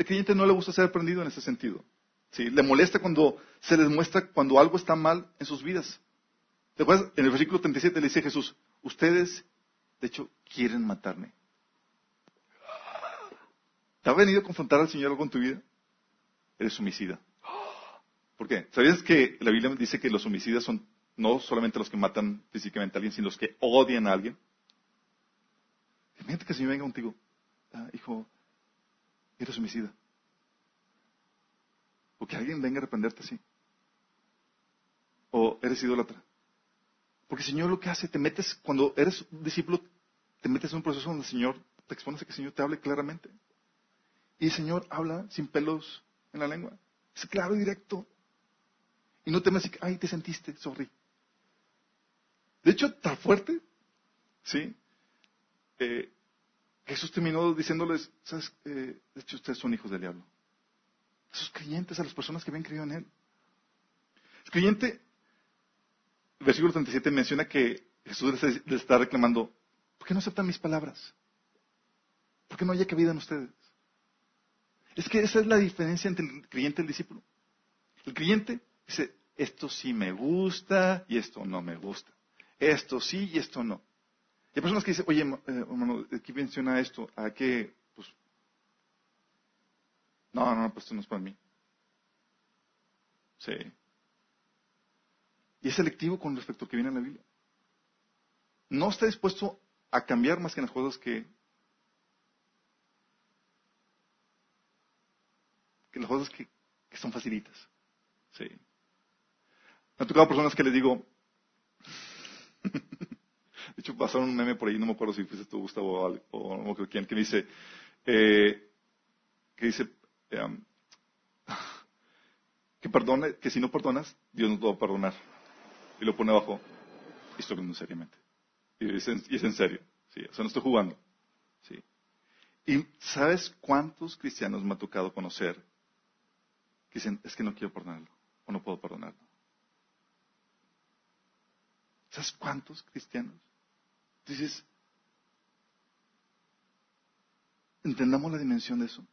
el cliente no le gusta ser aprendido en ese sentido. ¿sí? Le molesta cuando se les muestra cuando algo está mal en sus vidas. Después, en el versículo 37 le dice Jesús, ustedes, de hecho, quieren matarme. ¿Te ha venido a confrontar al Señor algo en tu vida? Eres homicida. ¿Por qué? ¿Sabías que la Biblia dice que los homicidas son no solamente los que matan físicamente a alguien, sino los que odian a alguien? Imagínate que el Señor venga contigo, ah, hijo, eres homicida. O que alguien venga a reprenderte así. O eres idólatra. Porque el Señor lo que hace, te metes, cuando eres discípulo, te metes en un proceso donde el Señor te expones a que el Señor te hable claramente. Y el Señor habla sin pelos en la lengua. Es claro y directo. Y no te me ay, te sentiste, sorry. De hecho, tan fuerte, ¿sí? Eh, Jesús terminó diciéndoles, ¿sabes? De hecho, ustedes son hijos del diablo a sus creyentes, a las personas que habían creído en Él. El creyente, el versículo 37 menciona que Jesús les está reclamando, ¿por qué no aceptan mis palabras? Porque no haya cabida en ustedes. Es que esa es la diferencia entre el creyente y el discípulo. El creyente dice, esto sí me gusta y esto no me gusta. Esto sí y esto no. Y hay personas que dicen, oye, eh, hermano, aquí menciona esto, ¿a qué? Pues, no, no, pues esto no es para mí. Sí. Y es selectivo con respecto a lo que viene en la Biblia. No está dispuesto a cambiar más que en las cosas que, que las cosas que, que son facilitas. Sí. Me ha tocado personas que les digo, de hecho, pasaron un meme por ahí, no me acuerdo si fuiste tú, Gustavo, o, no me acuerdo quién, que dice, eh, que dice, eh, que perdone, que si no perdonas, Dios no te va a perdonar. Y lo pone abajo, y estoy hablando seriamente. Y es, en, y es en serio, sí, o sea, no estoy jugando. Sí. Y ¿sabes cuántos cristianos me ha tocado conocer que dicen, es que no quiero perdonarlo, o no puedo perdonarlo? ¿Sabes cuántos cristianos? Dices, entendamos la dimensión de eso.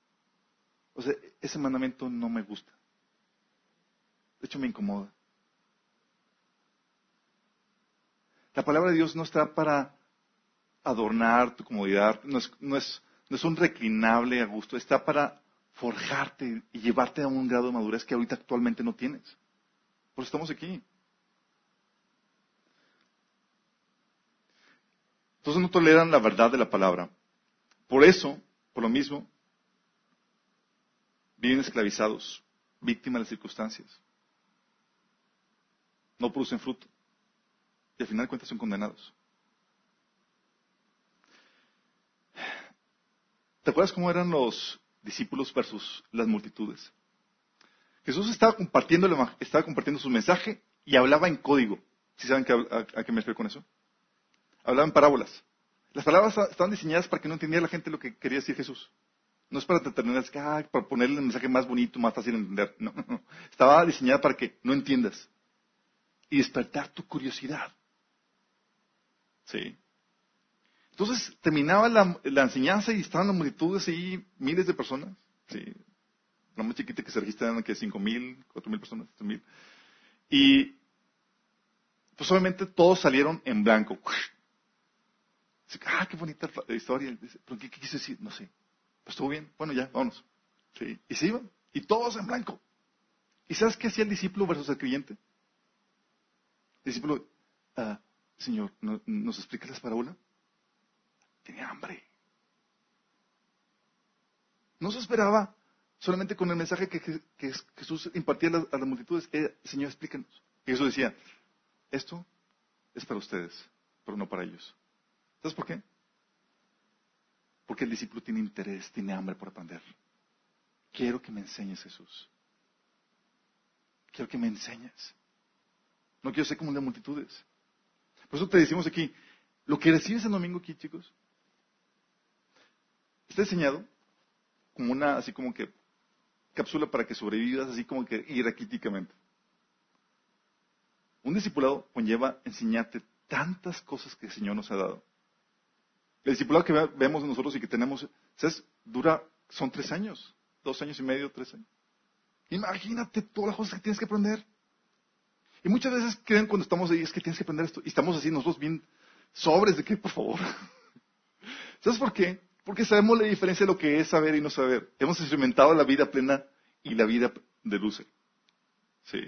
O sea, ese mandamiento no me gusta. De hecho, me incomoda. La palabra de Dios no está para adornar tu comodidad, no es, no es, no es un reclinable a gusto, está para forjarte y llevarte a un grado de madurez que ahorita actualmente no tienes. Por eso estamos aquí. Entonces no toleran la verdad de la palabra. Por eso, por lo mismo, viven esclavizados, víctimas de las circunstancias. No producen fruto. Y al final de cuentas son condenados. ¿Te acuerdas cómo eran los discípulos versus las multitudes? Jesús estaba compartiendo, estaba compartiendo su mensaje y hablaba en código. ¿Sí saben a, a qué me refiero con eso? Hablaban parábolas. Las palabras estaban diseñadas para que no entendiera la gente lo que quería decir Jesús. No es para determinar, que, para ponerle el mensaje más bonito, más fácil de entender. No, no. Estaba diseñada para que no entiendas. Y despertar tu curiosidad. Sí. Entonces terminaba la, enseñanza y estaban las multitudes y miles de personas. Sí. La más chiquita que se registran que cinco mil, cuatro mil personas, tres mil. Y pues obviamente todos salieron en blanco. Ah, qué bonita historia. ¿Pero qué, quise decir? No sé. Pues estuvo bien. Bueno, ya, vámonos. Sí. Y se iban. Y todos en blanco. ¿Y sabes qué hacía el discípulo versus el creyente? El discípulo, ah, Señor, ¿nos explica las parábolas? Tenía hambre. No se esperaba solamente con el mensaje que, Jesús impartía a las, multitudes. Señor, explícanos. Y Jesús decía, esto es para ustedes, pero no para ellos. ¿Sabes por qué? Porque el discípulo tiene interés, tiene hambre por aprender. Quiero que me enseñes, Jesús. Quiero que me enseñes. No quiero ser como de multitudes. Por eso te decimos aquí, lo que recibes el domingo aquí, chicos, está diseñado como una, así como que, cápsula para que sobrevivas, así como que iraquíticamente. Un discipulado conlleva enseñarte tantas cosas que el Señor nos ha dado. El discipulado que vemos nosotros y que tenemos, ¿sabes? Dura, son tres años, dos años y medio, tres años. Imagínate todas las cosas que tienes que aprender. Y muchas veces creen cuando estamos ahí, es que tienes que aprender esto. Y estamos así nosotros bien sobres de que, por favor. ¿Sabes por qué? Porque sabemos la diferencia de lo que es saber y no saber. Hemos experimentado la vida plena y la vida de luce. Sí.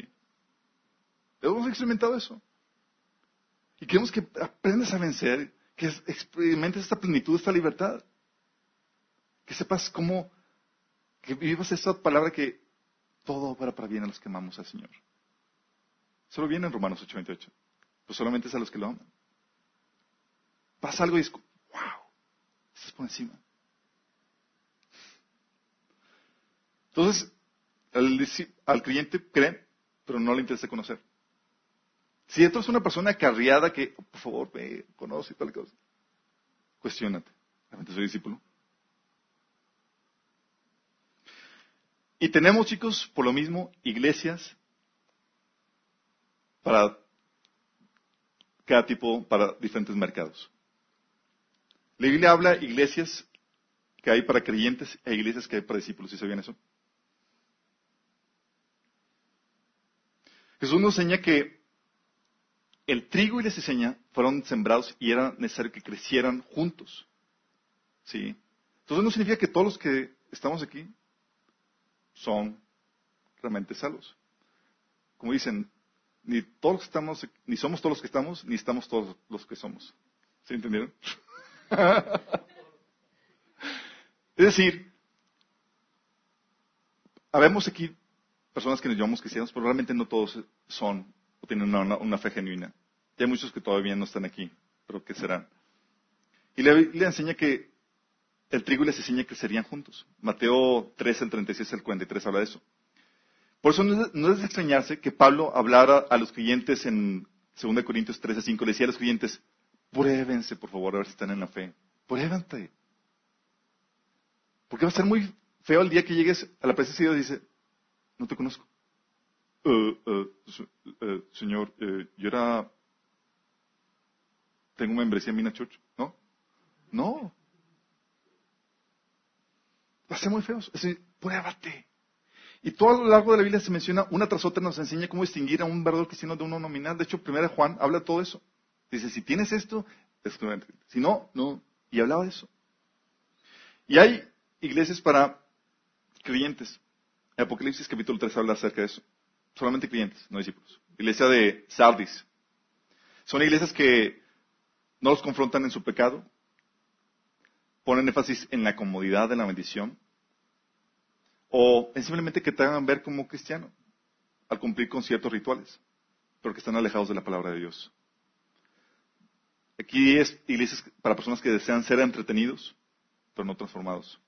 Hemos experimentado eso. Y queremos que aprendas a vencer que experimentes esta plenitud, esta libertad. Que sepas cómo, que vivas esta palabra que todo obra para bien a los que amamos al Señor. Solo viene en Romanos 8:28. Pues solamente es a los que lo aman. Pasa algo y es, wow, estás por encima. Entonces, al, al creyente cree, pero no le interesa conocer. Si esto es una persona carriada que, por favor, me conoce y tal cosa, cuestionate. ¿Realmente soy discípulo? Y tenemos, chicos, por lo mismo, iglesias para cada tipo, para diferentes mercados. La Biblia habla iglesias que hay para creyentes e iglesias que hay para discípulos. ¿Sí sabían eso? Jesús nos enseña que el trigo y la cizaña fueron sembrados y era necesario que crecieran juntos. ¿Sí? Entonces no significa que todos los que estamos aquí son realmente salvos. Como dicen, ni todos los que estamos, ni somos todos los que estamos, ni estamos todos los que somos. ¿Sí entendieron? es decir, habemos aquí personas que nos llamamos cristianos, pero realmente no todos son o tienen una, fe genuina. Y hay muchos que todavía no están aquí, pero que serán. Y le, le enseña que el trigo y la cizaña crecerían juntos. Mateo 3, el 36 al 43 habla de eso. Por eso no es, extrañarse que Pablo hablara a los creyentes en 2 Corintios 13, 5, le decía a los creyentes, pruébense por favor a ver si están en la fe. Pruébate. Porque va a ser muy feo el día que llegues a la presencia de Dios y dice, no te conozco. Eh, eh, eh, señor, yo era, tengo membresía en Mina Church, ¿no? No. Va a ser muy feo. Es decir, pruébate. Y todo a lo largo de la Biblia se menciona, una tras otra nos enseña cómo distinguir a un verdadero cristiano de uno nominal. De hecho, primera Juan habla todo eso. Dice, si tienes esto, es Si no, no. Y hablaba de eso. Y hay iglesias para creyentes. Apocalipsis capítulo 3 habla acerca de eso. Solamente creyentes, no discípulos. Iglesia de Sardis. Son iglesias que no los confrontan en su pecado, ponen énfasis en la comodidad de la bendición, o simplemente que te hagan ver como cristiano al cumplir con ciertos rituales, pero que están alejados de la palabra de Dios. Aquí es iglesias para personas que desean ser entretenidos, pero no transformados.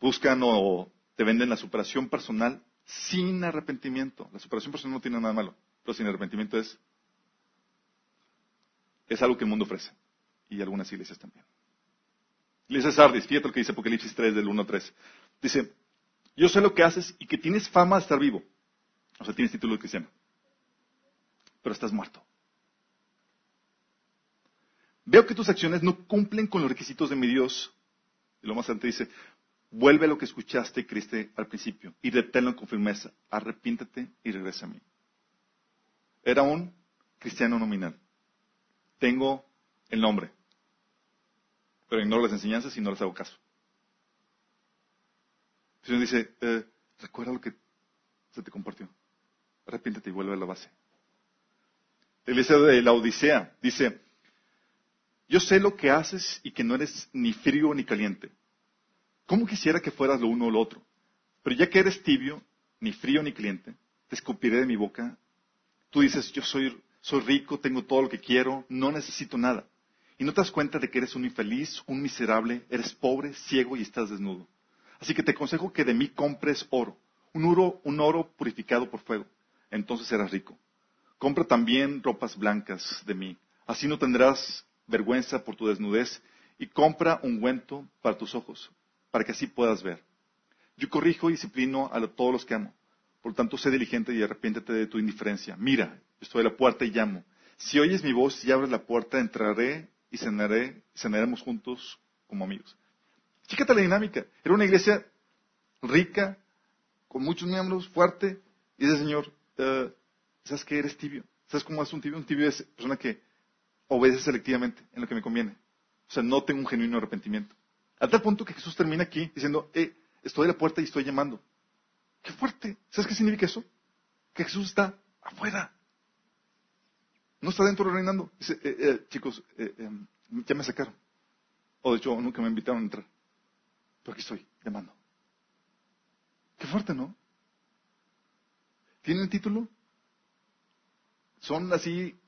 Buscan o te venden la superación personal sin arrepentimiento. La superación personal no tiene nada malo, pero sin arrepentimiento es, es algo que el mundo ofrece. Y algunas iglesias también. Iglesia Sardis, fíjate lo que dice Apocalipsis 3 del 1 al 3. Dice, yo sé lo que haces y que tienes fama de estar vivo. O sea, tienes título de cristiano. Pero estás muerto. Veo que tus acciones no cumplen con los requisitos de mi Dios. Y lo más adelante dice, vuelve a lo que escuchaste y al principio y deténlo con firmeza. Arrepiéntate y regresa a mí. Era un cristiano nominal. Tengo el nombre, pero ignoro las enseñanzas y no les hago caso. El Señor dice, eh, recuerda lo que se te compartió. Arrepiéntete y vuelve a la base. La iglesia de la Odisea dice, yo sé lo que haces y que no eres ni frío ni caliente. ¿Cómo quisiera que fueras lo uno o lo otro? Pero ya que eres tibio, ni frío ni caliente, te escupiré de mi boca. Tú dices, yo soy, soy rico, tengo todo lo que quiero, no necesito nada. Y no te das cuenta de que eres un infeliz, un miserable, eres pobre, ciego y estás desnudo. Así que te aconsejo que de mí compres oro, un oro, un oro purificado por fuego. Entonces serás rico. Compra también ropas blancas de mí. Así no tendrás vergüenza por tu desnudez. Y compra ungüento para tus ojos, para que así puedas ver. Yo corrijo y disciplino a todos los que amo. Por tanto, sé diligente y arrepiéntete de tu indiferencia. Mira, estoy a la puerta y llamo. Si oyes mi voz y abres la puerta, entraré y cenaré, cenaremos juntos como amigos. Fíjate la dinámica. Era una iglesia rica, con muchos miembros, fuerte, y dice, Señor, eh, ¿sabes qué? Eres tibio. ¿Sabes cómo es un tibio? Un tibio es persona que obedece selectivamente en lo que me conviene. O sea, no tengo un genuino arrepentimiento. A tal punto que Jesús termina aquí diciendo, eh, estoy a la puerta y estoy llamando. ¡Qué fuerte! ¿Sabes qué significa eso? Que Jesús está afuera. No está dentro reinando. Dice, eh, eh, chicos, em, ya me sacaron. O de hecho, nunca me invitaron a entrar. Pero aquí estoy, llamando. Qué fuerte, ¿no? ¿Tienen título? Son así,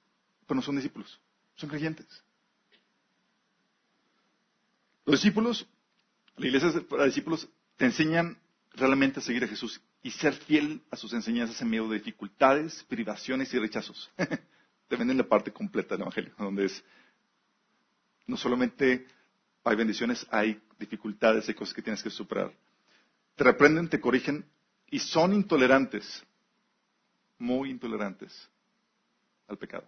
pero no son discípulos. Son creyentes. Los discípulos, la iglesia para discípulos, te enseñan realmente a seguir a Jesús y ser fiel a sus enseñanzas en medio de dificultades, privaciones y rechazos. te venden la parte completa del Evangelio, donde es no solamente hay bendiciones, hay dificultades, hay cosas que tienes que superar. Te reprenden, te corrigen y son intolerantes, muy intolerantes al pecado.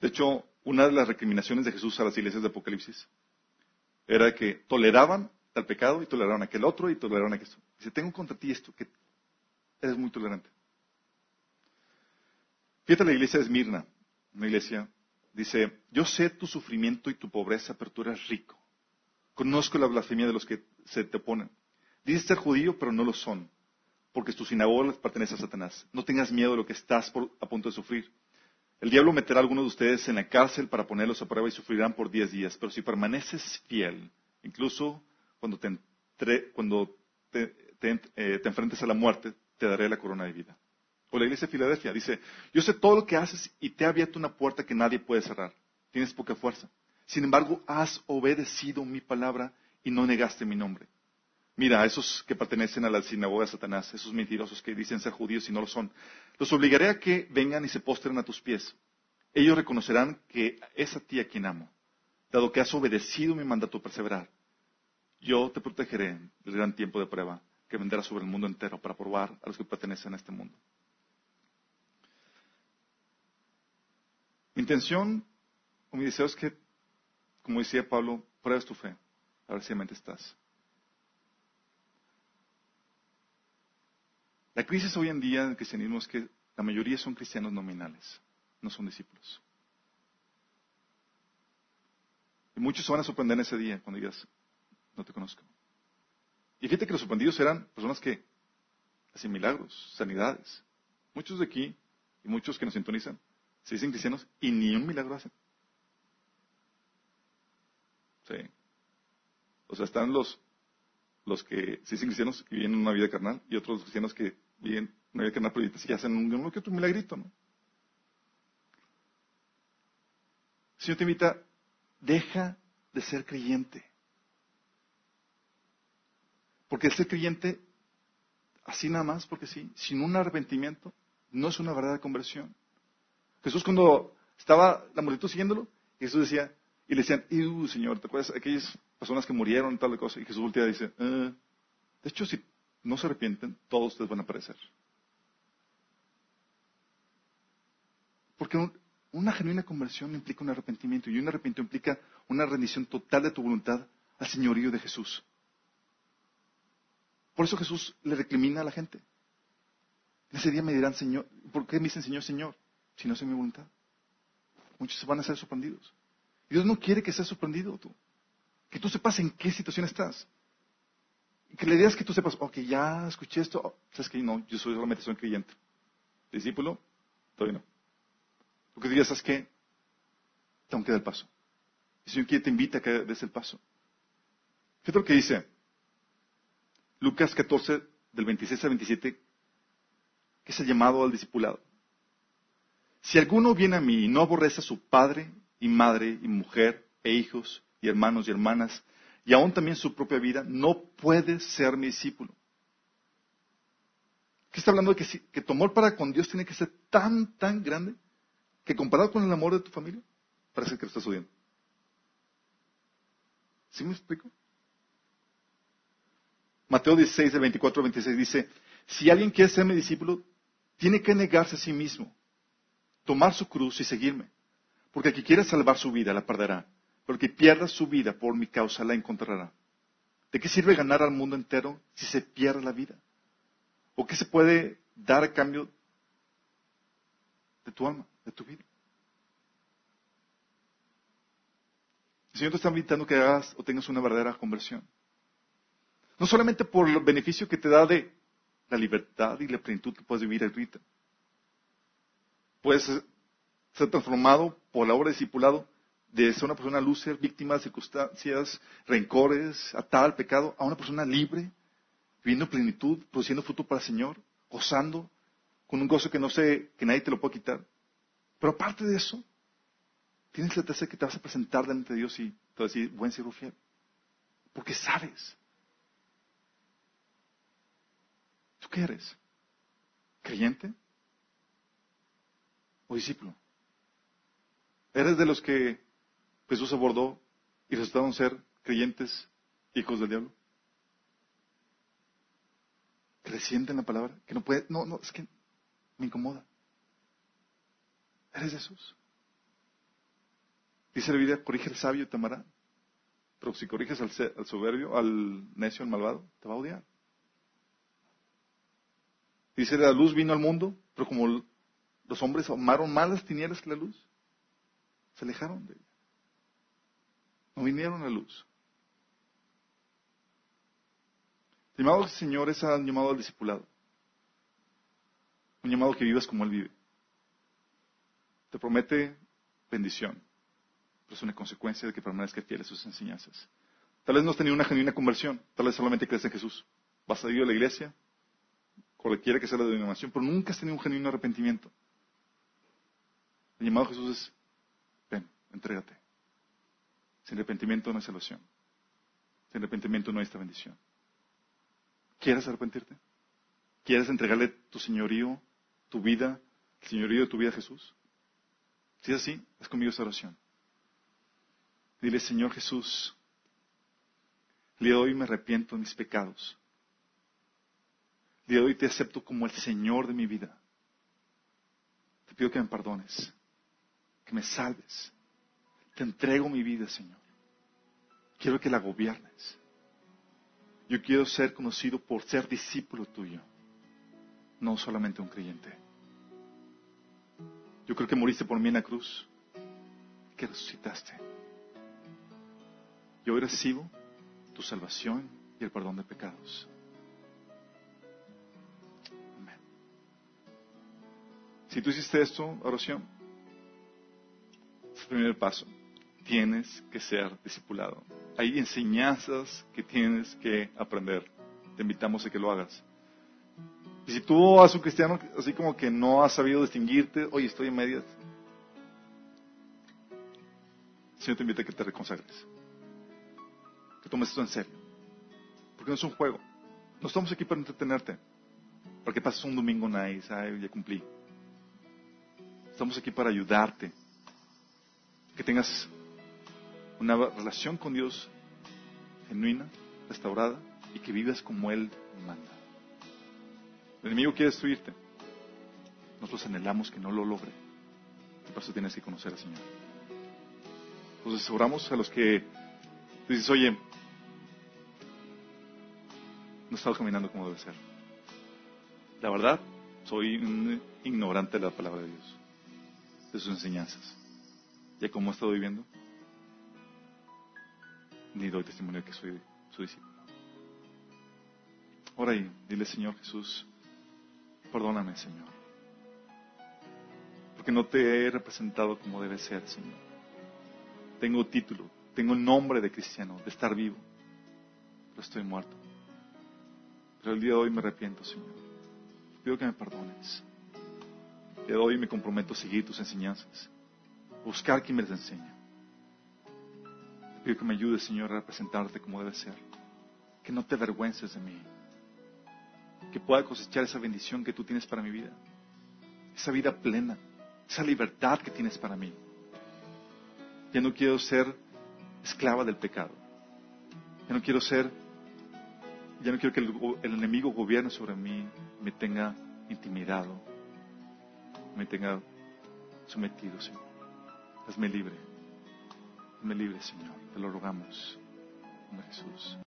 De hecho, una de las recriminaciones de Jesús a las iglesias de Apocalipsis era que toleraban tal pecado y toleraban aquel otro y toleraban aquello. Dice, tengo contra ti esto, que eres muy tolerante. Fíjate la iglesia de Esmirna, una iglesia, dice, yo sé tu sufrimiento y tu pobreza, pero tú eres rico. Conozco la blasfemia de los que se te oponen. Dices ser judío, pero no lo son, porque tu sinagoga pertenece a Satanás. No tengas miedo de lo que estás a punto de sufrir. El diablo meterá a algunos de ustedes en la cárcel para ponerlos a prueba y sufrirán por diez días. Pero si permaneces fiel, incluso cuando te, eh, te enfrentes a la muerte, te daré la corona de vida. O la iglesia de Filadelfia dice, yo sé todo lo que haces y te he abierto una puerta que nadie puede cerrar. Tienes poca fuerza. Sin embargo, has obedecido mi palabra y no negaste mi nombre. Mira, a esos que pertenecen a la sinagoga de Satanás, esos mentirosos que dicen ser judíos y no lo son, los obligaré a que vengan y se postren a tus pies. Ellos reconocerán que es a ti a quien amo, dado que has obedecido mi mandato perseverar. Yo te protegeré del gran tiempo de prueba que vendrá sobre el mundo entero para probar a los que pertenecen a este mundo. Mi intención o mi deseo es que, como decía Pablo, pruebes tu fe, a ver si realmente estás. La crisis hoy en día del cristianismo es que la mayoría son cristianos nominales, no son discípulos. Y muchos se van a sorprender en ese día cuando digas, no te conozco. Y fíjate que los sorprendidos eran personas que hacen milagros, sanidades. Muchos de aquí y muchos que nos sintonizan se dicen cristianos y ni un milagro hacen. Sí. O sea, están los, los que se dicen cristianos y viven una vida carnal y otros cristianos que viven una vida carnal pero sí hacen un, que otro milagrito, ¿no? Señor te invita, deja de ser creyente. Porque el ser creyente, así nada más, porque sí, sin un arrepentimiento, no es una verdadera conversión. Jesús cuando estaba la multitud siguiéndolo, Jesús decía, y le decían, uh, Señor, ¿te acuerdas aquellas personas que murieron, tal de cosa? Y Jesús voltea y dice, eh, de hecho, si no se arrepienten, todos ustedes van a perecer. Porque una genuina conversión implica un arrepentimiento y un arrepentimiento implica una rendición total de tu voluntad al señorío de Jesús. Por eso Jesús le recrimina a la gente. En ese día me dirán, Señor, ¿por qué me dicen Señor, Señor? si no es mi voluntad. Muchos se van a ser sorprendidos. Dios no quiere que seas sorprendido tú. Que tú sepas en qué situación estás. Que le digas que tú sepas, ok, ya escuché esto. Oh, ¿Sabes que No, yo soy solamente soy un creyente. Discípulo, todavía no. Lo que digas, ¿sabes qué? Tengo que dar el paso. El Señor quiere te invita a que des el paso. Fíjate lo que dice Lucas 14, del 26 al 27, que es el llamado al discipulado. Si alguno viene a mí y no aborrece a su padre y madre y mujer e hijos y hermanos y hermanas, y aún también su propia vida, no puede ser mi discípulo. ¿Qué está hablando de que, que tu amor para con Dios tiene que ser tan, tan grande que comparado con el amor de tu familia, parece que lo estás odiando. ¿Sí me explico? Mateo 16, de 24 al 26 dice, si alguien quiere ser mi discípulo, tiene que negarse a sí mismo tomar su cruz y seguirme. Porque el que quiere salvar su vida la perderá, pero el que pierda su vida por mi causa la encontrará. ¿De qué sirve ganar al mundo entero si se pierde la vida? ¿O qué se puede dar a cambio de tu alma, de tu vida? El Señor te está invitando que hagas o tengas una verdadera conversión. No solamente por el beneficio que te da de la libertad y la plenitud que puedes vivir ahorita, puedes ser transformado por la obra de discipulado de ser una persona lúcer, víctima de circunstancias, rencores, atada al pecado, a una persona libre, viviendo plenitud, produciendo fruto para el Señor, gozando, con un gozo que no sé, que nadie te lo puede quitar. Pero aparte de eso, tienes la certeza que te vas a presentar delante de Dios y te vas a decir, buen siervo fiel. Porque sabes. ¿Tú qué eres? ¿Creyente? discípulo? ¿Eres de los que Jesús abordó y resultaron ser creyentes hijos del diablo? Creciente en la palabra, que no puede, no, no, es que me incomoda. ¿Eres de esos? Dice la Biblia, corrige al sabio y te amará. Pero si corriges al, al soberbio, al necio, al malvado, te va a odiar. Dice, la luz vino al mundo, pero como los hombres amaron más las tinieblas que la luz, se alejaron de ella. No vinieron a la luz. Llamado Señor es un llamado al discipulado. Un llamado que vivas como Él vive. Te promete bendición, pero es una consecuencia de que permanezca fiel a sus enseñanzas. Tal vez no has tenido una genuina conversión, tal vez solamente crees en Jesús. Vas a ir a la iglesia, cualquiera que sea la denominación, pero nunca has tenido un genuino arrepentimiento. El llamado de Jesús es, ven, entrégate. Sin arrepentimiento no hay salvación. Sin arrepentimiento no hay esta bendición. ¿Quieres arrepentirte? ¿Quieres entregarle tu señorío, tu vida, el señorío de tu vida a Jesús? Si es así, haz conmigo esta oración. Dile, Señor Jesús, de hoy me arrepiento de mis pecados. De hoy te acepto como el Señor de mi vida. Te pido que me perdones, que me salves. Te entrego mi vida, Señor. Quiero que la gobiernes. Yo quiero ser conocido por ser discípulo tuyo, no solamente un creyente. Yo creo que moriste por mí en la cruz, que resucitaste. Yo hoy recibo tu salvación y el perdón de pecados. Si tú hiciste esto, oración, es el primer paso. Tienes que ser discipulado. Hay enseñanzas que tienes que aprender. Te invitamos a que lo hagas. Y si tú has un cristiano así como que no has sabido distinguirte, oye, estoy en medias, el Señor te invita a que te reconsagres. Que tomes esto en serio. Porque no es un juego. No estamos aquí para entretenerte. Para que pases un domingo nice, ay, ya cumplí. Estamos aquí para ayudarte. Que tengas una relación con Dios genuina, restaurada y que vivas como Él manda. El enemigo quiere destruirte. Nosotros anhelamos que no lo logre. Y por eso tienes que conocer al Señor. Entonces oramos a los que dices, oye, no estado caminando como debe ser. La verdad, soy un ignorante de la palabra de Dios, de sus enseñanzas. ¿Ya cómo he estado viviendo? Ni doy testimonio de que soy su discípulo. Ora y dile, Señor Jesús, Perdóname, Señor. Porque no te he representado como debe ser, Señor. Tengo título, tengo el nombre de cristiano, de estar vivo, pero estoy muerto. Pero el día de hoy me arrepiento, Señor. Pido que me perdones. El día de hoy me comprometo a seguir tus enseñanzas, buscar quien me las enseñe. Pido que me ayudes, Señor, a representarte como debe ser. Que no te avergüences de mí que pueda cosechar esa bendición que tú tienes para mi vida, esa vida plena, esa libertad que tienes para mí. Ya no quiero ser esclava del pecado. Ya no quiero ser, ya no quiero que el, enemigo gobierne sobre mí, me tenga intimidado, me tenga sometido, Señor. Hazme libre, hazme libre, Señor. Te lo rogamos. Jesús.